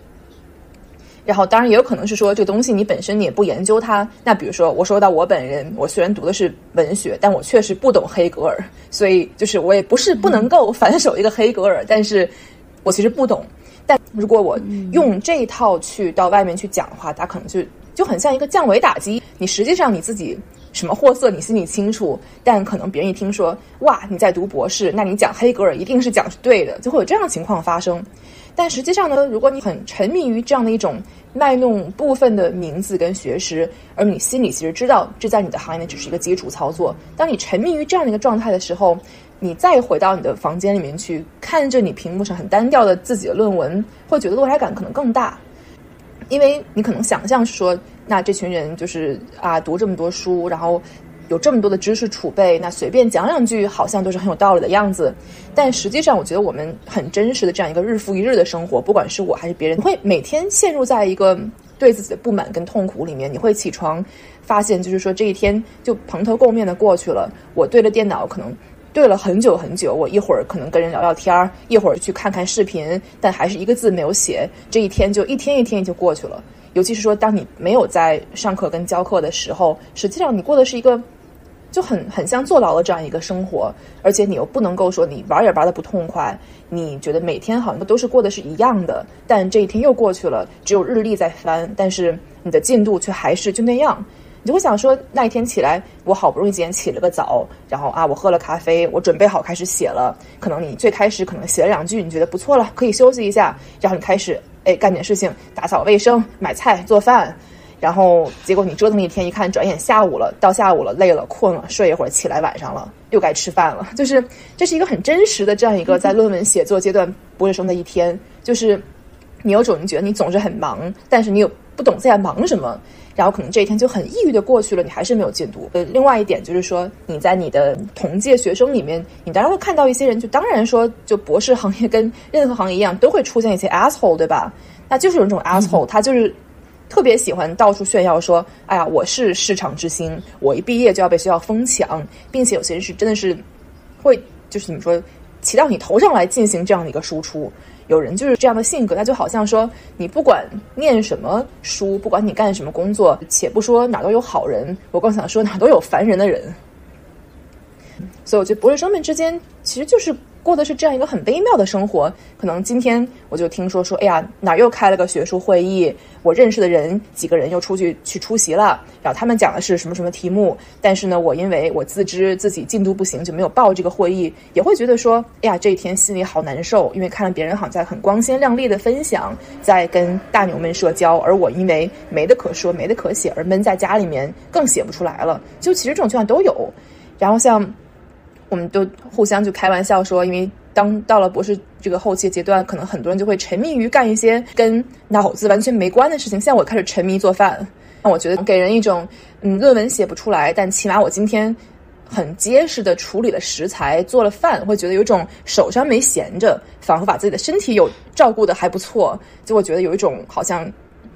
然后，当然也有可能是说，这个东西你本身你也不研究它。那比如说，我说到我本人，我虽然读的是文学，但我确实不懂黑格尔，所以就是我也不是不能够反手一个黑格尔，但是我其实不懂。但如果我用这一套去到外面去讲的话，它可能就就很像一个降维打击。你实际上你自己什么货色你心里清楚，但可能别人一听说哇你在读博士，那你讲黑格尔一定是讲是对的，就会有这样的情况发生。但实际上呢，如果你很沉迷于这样的一种卖弄部分的名字跟学识，而你心里其实知道这在你的行业内只是一个基础操作，当你沉迷于这样的一个状态的时候，你再回到你的房间里面去看着你屏幕上很单调的自己的论文，会觉得落差感可能更大，因为你可能想象说，那这群人就是啊读这么多书，然后。有这么多的知识储备，那随便讲两句好像都是很有道理的样子。但实际上，我觉得我们很真实的这样一个日复一日的生活，不管是我还是别人，会每天陷入在一个对自己的不满跟痛苦里面。你会起床，发现就是说这一天就蓬头垢面的过去了。我对着电脑可能对了很久很久，我一会儿可能跟人聊聊天儿，一会儿去看看视频，但还是一个字没有写。这一天就一天一天就过去了。尤其是说，当你没有在上课跟教课的时候，实际上你过的是一个。就很很像坐牢的这样一个生活，而且你又不能够说你玩也玩的不痛快，你觉得每天好像都是过的是一样的，但这一天又过去了，只有日历在翻，但是你的进度却还是就那样，你就会想说那一天起来，我好不容易今天起了个早，然后啊我喝了咖啡，我准备好开始写了，可能你最开始可能写了两句，你觉得不错了，可以休息一下，然后你开始哎干点事情，打扫卫生、买菜、做饭。然后结果你折腾一天，一看转眼下午了，到下午了，累了，困了，睡一会儿，起来晚上了，又该吃饭了。就是这是一个很真实的这样一个在论文写作阶段博士生的一天。就是你有种你觉得你总是很忙，但是你又不懂在忙什么，然后可能这一天就很抑郁的过去了，你还是没有进度。呃，另外一点就是说你在你的同届学生里面，你当然会看到一些人，就当然说就博士行业跟任何行业一样，都会出现一些 asshole，对吧？那就是有一种 asshole，他就是。特别喜欢到处炫耀说：“哎呀，我是市场之星，我一毕业就要被学校疯抢，并且有些人是真的是会就是怎么说骑到你头上来进行这样的一个输出。有人就是这样的性格，他就好像说你不管念什么书，不管你干什么工作，且不说哪都有好人，我更想说哪都有烦人的人。所以我觉得博士生们之间其实就是。”过的是这样一个很微妙的生活。可能今天我就听说说，哎呀，哪又开了个学术会议？我认识的人几个人又出去去出席了，然后他们讲的是什么什么题目？但是呢，我因为我自知自己进度不行，就没有报这个会议，也会觉得说，哎呀，这一天心里好难受，因为看了别人好像在很光鲜亮丽的分享，在跟大牛们社交，而我因为没得可说，没得可写，而闷在家里面更写不出来了。就其实这种情况都有。然后像。我们都互相就开玩笑说，因为当到了博士这个后期阶段，可能很多人就会沉迷于干一些跟脑子完全没关的事情。像我开始沉迷做饭，那我觉得给人一种，嗯，论文写不出来，但起码我今天很结实的处理了食材，做了饭，会觉得有一种手上没闲着，仿佛把自己的身体有照顾的还不错，就会觉得有一种好像。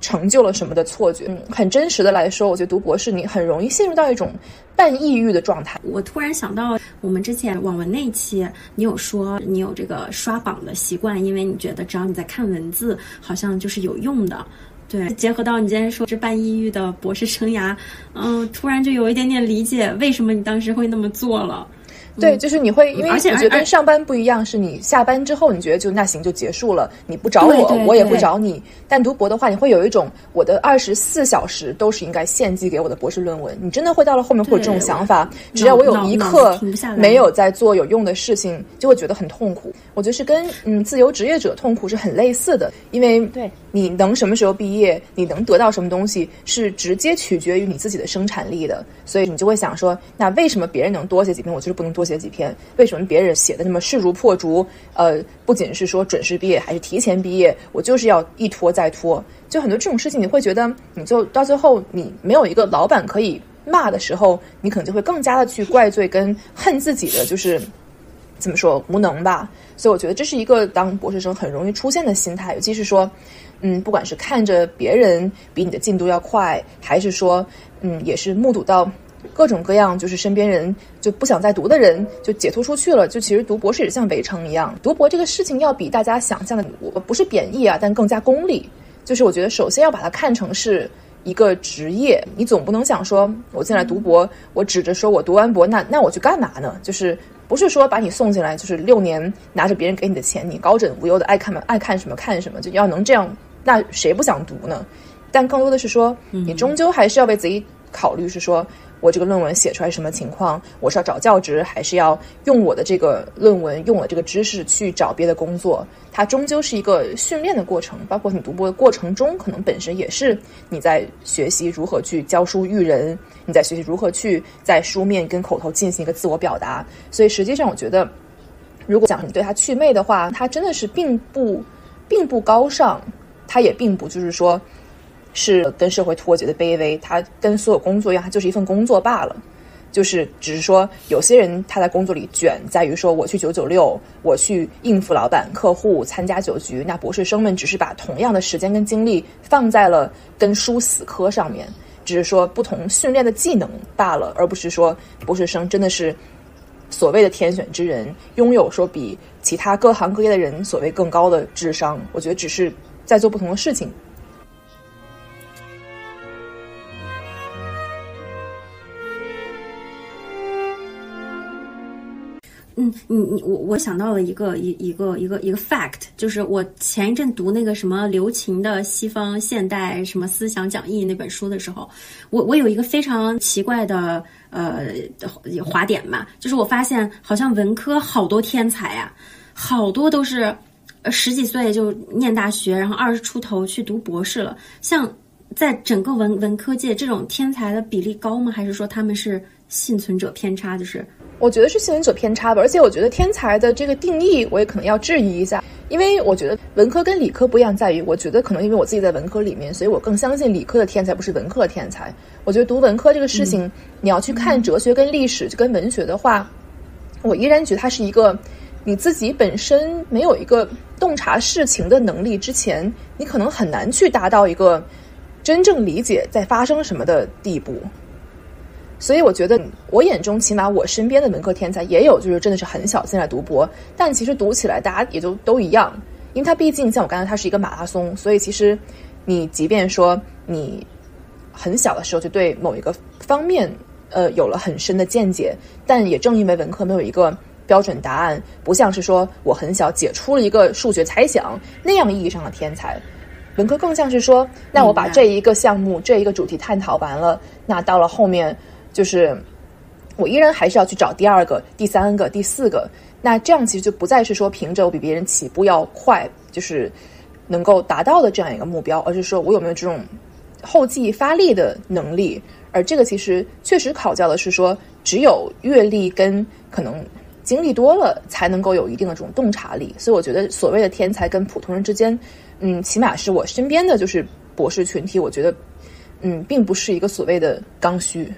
成就了什么的错觉？嗯，很真实的来说，我觉得读博士你很容易陷入到一种半抑郁的状态。我突然想到，我们之前网文那一期，你有说你有这个刷榜的习惯，因为你觉得只要你在看文字，好像就是有用的。对，结合到你今天说这半抑郁的博士生涯，嗯，突然就有一点点理解为什么你当时会那么做了。对，就是你会，因为我觉得跟上班不一样，是你下班之后，你觉得就那行就结束了，你不找我，我也不找你。但读博的话，你会有一种我的二十四小时都是应该献祭给我的博士论文。你真的会到了后面会有这种想法，只要我有一刻没有在做有用的事情，就会觉得很痛苦。我觉得是跟嗯自由职业者痛苦是很类似的，因为对你能什么时候毕业，你能得到什么东西，是直接取决于你自己的生产力的。所以你就会想说，那为什么别人能多写几篇，我就是不能多？写几篇？为什么别人写的那么势如破竹？呃，不仅是说准时毕业，还是提前毕业，我就是要一拖再拖。就很多这种事情，你会觉得，你就到最后，你没有一个老板可以骂的时候，你可能就会更加的去怪罪跟恨自己的，就是怎么说无能吧。所以我觉得这是一个当博士生很容易出现的心态，尤其是说，嗯，不管是看着别人比你的进度要快，还是说，嗯，也是目睹到。各种各样，就是身边人就不想再读的人，就解脱出去了。就其实读博士也像围城一样，读博这个事情要比大家想象的，我不是贬义啊，但更加功利。就是我觉得，首先要把它看成是一个职业。你总不能想说，我进来读博，我指着说我读完博，那那我去干嘛呢？就是不是说把你送进来，就是六年拿着别人给你的钱，你高枕无忧的爱看嘛，爱看什么看什么，就要能这样，那谁不想读呢？但更多的是说，你终究还是要为自己考虑，是说。我这个论文写出来什么情况，我是要找教职，还是要用我的这个论文，用我这个知识去找别的工作？它终究是一个训练的过程，包括你读博的过程中，可能本身也是你在学习如何去教书育人，你在学习如何去在书面跟口头进行一个自我表达。所以实际上，我觉得，如果讲你对它祛魅的话，它真的是并不并不高尚，它也并不就是说。是跟社会脱节的卑微，它跟所有工作一样，它就是一份工作罢了。就是只是说，有些人他在工作里卷，在于说我去九九六，我去应付老板、客户、参加酒局。那博士生们只是把同样的时间跟精力放在了跟书死磕上面，只是说不同训练的技能罢了，而不是说博士生真的是所谓的天选之人，拥有说比其他各行各业的人所谓更高的智商。我觉得只是在做不同的事情。嗯，你你我我想到了一个一一个一个一个 fact，就是我前一阵读那个什么刘擎的《西方现代什么思想讲义》那本书的时候，我我有一个非常奇怪的呃滑点嘛，就是我发现好像文科好多天才啊，好多都是十几岁就念大学，然后二十出头去读博士了。像在整个文文科界，这种天才的比例高吗？还是说他们是幸存者偏差？就是？我觉得是幸存者偏差吧，而且我觉得天才的这个定义，我也可能要质疑一下，因为我觉得文科跟理科不一样，在于我觉得可能因为我自己在文科里面，所以我更相信理科的天才不是文科的天才。我觉得读文科这个事情，你要去看哲学跟历史，就跟文学的话，我依然觉得它是一个你自己本身没有一个洞察事情的能力之前，你可能很难去达到一个真正理解在发生什么的地步。所以我觉得，我眼中起码我身边的文科天才也有，就是真的是很小进来读博，但其实读起来大家也就都一样，因为它毕竟像我刚才，它是一个马拉松，所以其实你即便说你很小的时候就对某一个方面呃有了很深的见解，但也正因为文科没有一个标准答案，不像是说我很小解出了一个数学猜想那样意义上的天才，文科更像是说，那我把这一个项目这一个主题探讨完了，那到了后面。就是我依然还是要去找第二个、第三个、第四个。那这样其实就不再是说凭着我比别人起步要快，就是能够达到的这样一个目标，而是说我有没有这种后继发力的能力。而这个其实确实考教的是说，只有阅历跟可能经历多了，才能够有一定的这种洞察力。所以我觉得所谓的天才跟普通人之间，嗯，起码是我身边的就是博士群体，我觉得嗯，并不是一个所谓的刚需。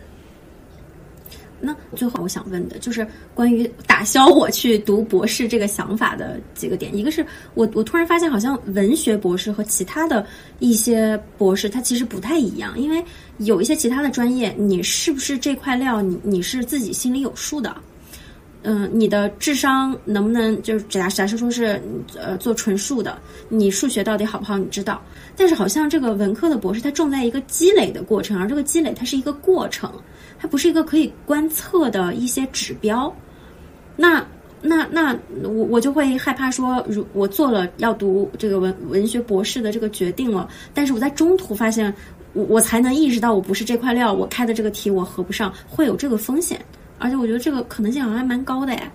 那最后我想问的就是关于打消我去读博士这个想法的几个点。一个是我我突然发现，好像文学博士和其他的一些博士，他其实不太一样。因为有一些其他的专业，你是不是这块料，你你是自己心里有数的。嗯，你的智商能不能就是假假设说是呃做纯数的，你数学到底好不好，你知道。但是好像这个文科的博士，他重在一个积累的过程，而这个积累它是一个过程。它不是一个可以观测的一些指标，那那那我我就会害怕说，如我做了要读这个文文学博士的这个决定了，但是我在中途发现，我我才能意识到我不是这块料，我开的这个题我合不上，会有这个风险，而且我觉得这个可能性好像还蛮高的呀。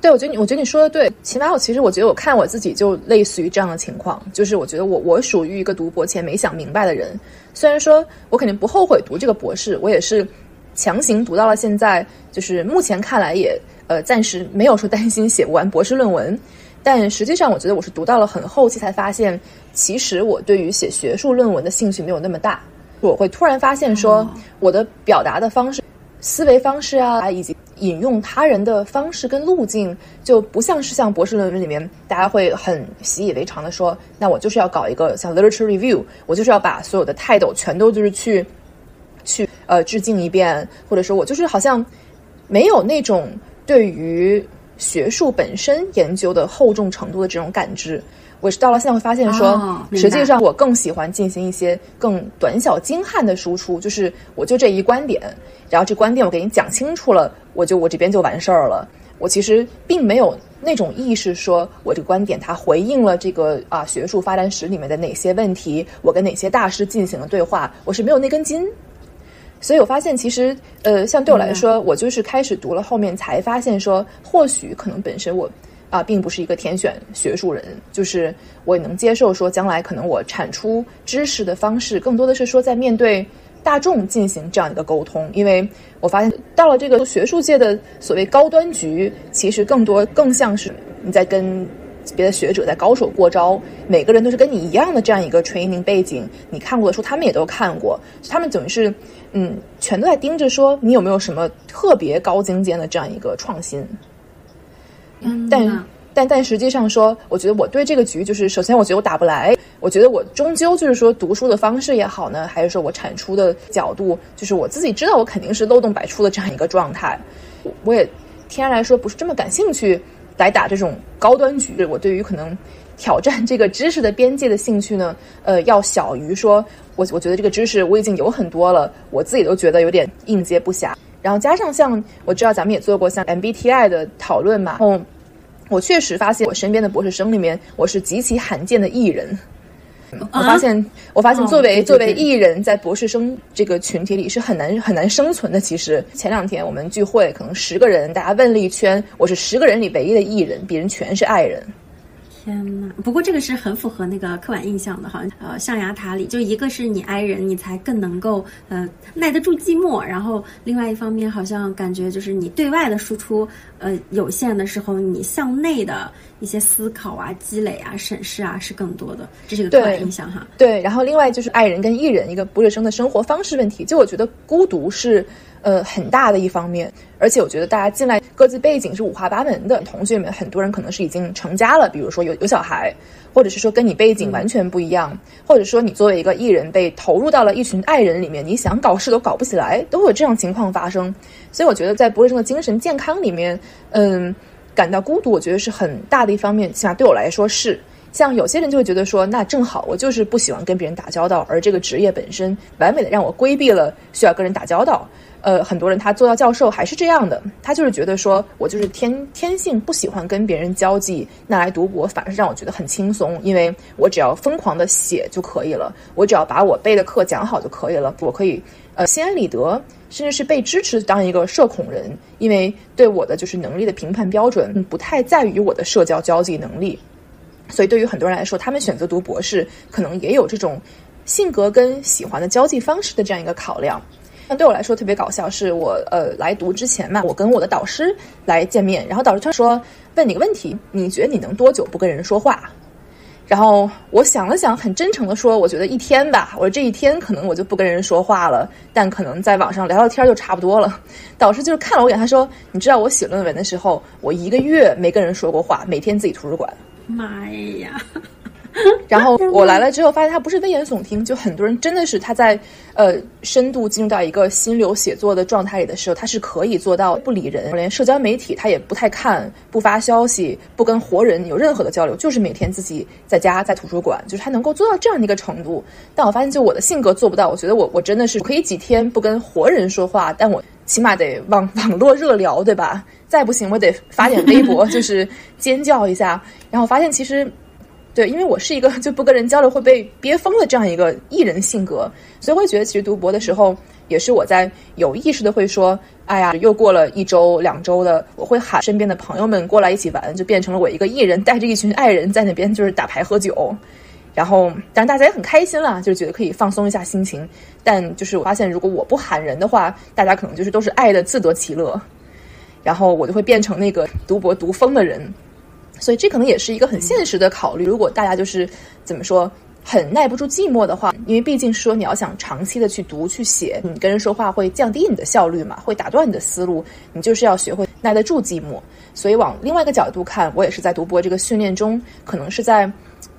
对，我觉得你我觉得你说的对，起码我其实我觉得我看我自己就类似于这样的情况，就是我觉得我我属于一个读博前没想明白的人。虽然说我肯定不后悔读这个博士，我也是强行读到了现在，就是目前看来也呃暂时没有说担心写不完博士论文，但实际上我觉得我是读到了很后期才发现，其实我对于写学术论文的兴趣没有那么大。我会突然发现说，我的表达的方式、思维方式啊，以及引用他人的方式跟路径，就不像是像博士论文里面大家会很习以为常的说，那我就是要搞一个像 literature review，我就是要把所有的泰斗全都就是去去呃致敬一遍，或者说我就是好像没有那种对于学术本身研究的厚重程度的这种感知。我是到了现在会发现说，实际上我更喜欢进行一些更短小精悍的输出，就是我就这一观点，然后这观点我给你讲清楚了，我就我这边就完事儿了。我其实并没有那种意识，说我这个观点它回应了这个啊学术发展史里面的哪些问题，我跟哪些大师进行了对话，我是没有那根筋。所以我发现，其实呃，像对我来说，我就是开始读了后面才发现说，或许可能本身我啊，并不是一个天选学术人，就是我也能接受说，将来可能我产出知识的方式，更多的是说在面对大众进行这样一个沟通，因为我发现到了这个学术界的所谓高端局，其实更多更像是你在跟。别的学者在高手过招，每个人都是跟你一样的这样一个 training 背景，你看过的书他们也都看过，他们等于是，嗯，全都在盯着说你有没有什么特别高精尖的这样一个创新。嗯，但但但实际上说，我觉得我对这个局就是，首先我觉得我打不来，我觉得我终究就是说读书的方式也好呢，还是说我产出的角度，就是我自己知道我肯定是漏洞百出的这样一个状态，我也天然来说不是这么感兴趣。来打这种高端局，我对于可能挑战这个知识的边界的兴趣呢，呃，要小于说，我我觉得这个知识我已经有很多了，我自己都觉得有点应接不暇。然后加上像我知道咱们也做过像 MBTI 的讨论嘛，然后我确实发现我身边的博士生里面，我是极其罕见的艺人。我发现，我发现作为作为艺人，在博士生这个群体里是很难很难生存的。其实前两天我们聚会，可能十个人，大家问了一圈，我是十个人里唯一的艺人，别人全是爱人。天呐，不过这个是很符合那个刻板印象的，好像呃象牙塔里就一个是你挨人，你才更能够呃耐得住寂寞，然后另外一方面好像感觉就是你对外的输出呃有限的时候，你向内的一些思考啊、积累啊、审视啊是更多的，这是一个刻板印象哈。对，然后另外就是爱人跟艺人一个不热生的生活方式问题，就我觉得孤独是。呃，很大的一方面，而且我觉得大家进来各自背景是五花八门的。同学们很多人可能是已经成家了，比如说有有小孩，或者是说跟你背景完全不一样，或者说你作为一个艺人被投入到了一群爱人里面，你想搞事都搞不起来，都会有这样情况发生。所以我觉得在博士生的精神健康里面，嗯，感到孤独，我觉得是很大的一方面。起码对我来说是。像有些人就会觉得说，那正好我就是不喜欢跟别人打交道，而这个职业本身完美的让我规避了需要跟人打交道。呃，很多人他做到教授还是这样的，他就是觉得说我就是天天性不喜欢跟别人交际，那来读博反而是让我觉得很轻松，因为我只要疯狂的写就可以了，我只要把我背的课讲好就可以了，我可以呃心安理得，甚至是被支持当一个社恐人，因为对我的就是能力的评判标准不太在于我的社交交际能力，所以对于很多人来说，他们选择读博士可能也有这种性格跟喜欢的交际方式的这样一个考量。那对我来说特别搞笑，是我呃来读之前嘛，我跟我的导师来见面，然后导师他说问你个问题，你觉得你能多久不跟人说话？然后我想了想，很真诚的说，我觉得一天吧。我这一天可能我就不跟人说话了，但可能在网上聊聊天就差不多了。导师就是看了我一眼，他说你知道我写论文的时候，我一个月没跟人说过话，每天自己图书馆。妈呀！然后我来了之后，发现他不是危言耸听，就很多人真的是他在呃深度进入到一个心流写作的状态里的时候，他是可以做到不理人，连社交媒体他也不太看，不发消息，不跟活人有任何的交流，就是每天自己在家在图书馆，就是他能够做到这样的一个程度。但我发现就我的性格做不到，我觉得我我真的是可以几天不跟活人说话，但我起码得网网络热聊，对吧？再不行我得发点微博，就是尖叫一下。然后发现其实。对，因为我是一个 就不跟人交流会被憋疯的这样一个艺人性格，所以会觉得其实读博的时候，也是我在有意识的会说，哎呀，又过了一周两周的，我会喊身边的朋友们过来一起玩，就变成了我一个艺人带着一群爱人在那边就是打牌喝酒，然后当然大家也很开心啦，就是觉得可以放松一下心情。但就是我发现，如果我不喊人的话，大家可能就是都是爱的自得其乐，然后我就会变成那个读博读疯的人。所以这可能也是一个很现实的考虑。如果大家就是怎么说，很耐不住寂寞的话，因为毕竟说你要想长期的去读去写，你跟人说话会降低你的效率嘛，会打断你的思路。你就是要学会耐得住寂寞。所以往另外一个角度看，我也是在读博这个训练中，可能是在。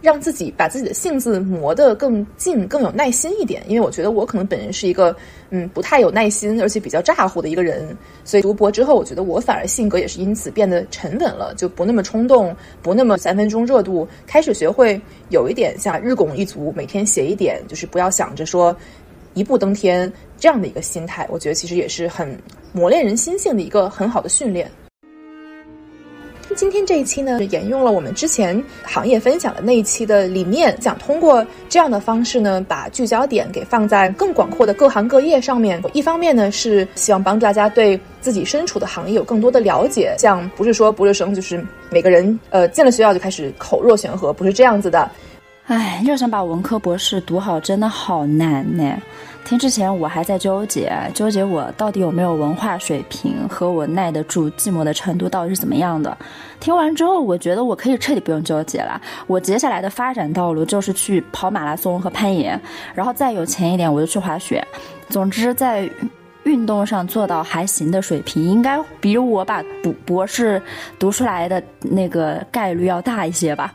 让自己把自己的性子磨得更近、更有耐心一点，因为我觉得我可能本人是一个嗯不太有耐心，而且比较咋呼的一个人。所以读博之后，我觉得我反而性格也是因此变得沉稳了，就不那么冲动，不那么三分钟热度，开始学会有一点像日拱一卒，每天写一点，就是不要想着说一步登天这样的一个心态。我觉得其实也是很磨练人心性的一个很好的训练。今天这一期呢，沿用了我们之前行业分享的那一期的理念，想通过这样的方式呢，把聚焦点给放在更广阔的各行各业上面。一方面呢，是希望帮助大家对自己身处的行业有更多的了解，像不是说博士生就是每个人呃进了学校就开始口若悬河，不是这样子的。唉，要想把文科博士读好，真的好难呢。听之前我还在纠结，纠结我到底有没有文化水平和我耐得住寂寞的程度到底是怎么样的。听完之后，我觉得我可以彻底不用纠结了。我接下来的发展道路就是去跑马拉松和攀岩，然后再有钱一点我就去滑雪。总之，在运动上做到还行的水平，应该比我把博博士读出来的那个概率要大一些吧。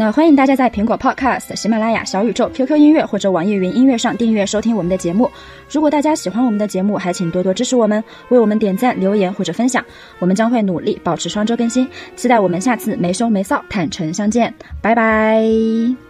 那欢迎大家在苹果 Podcast、喜马拉雅、小宇宙、QQ 音乐或者网易云音乐上订阅收听我们的节目。如果大家喜欢我们的节目，还请多多支持我们，为我们点赞、留言或者分享。我们将会努力保持双周更新，期待我们下次没羞没臊、坦诚相见。拜拜。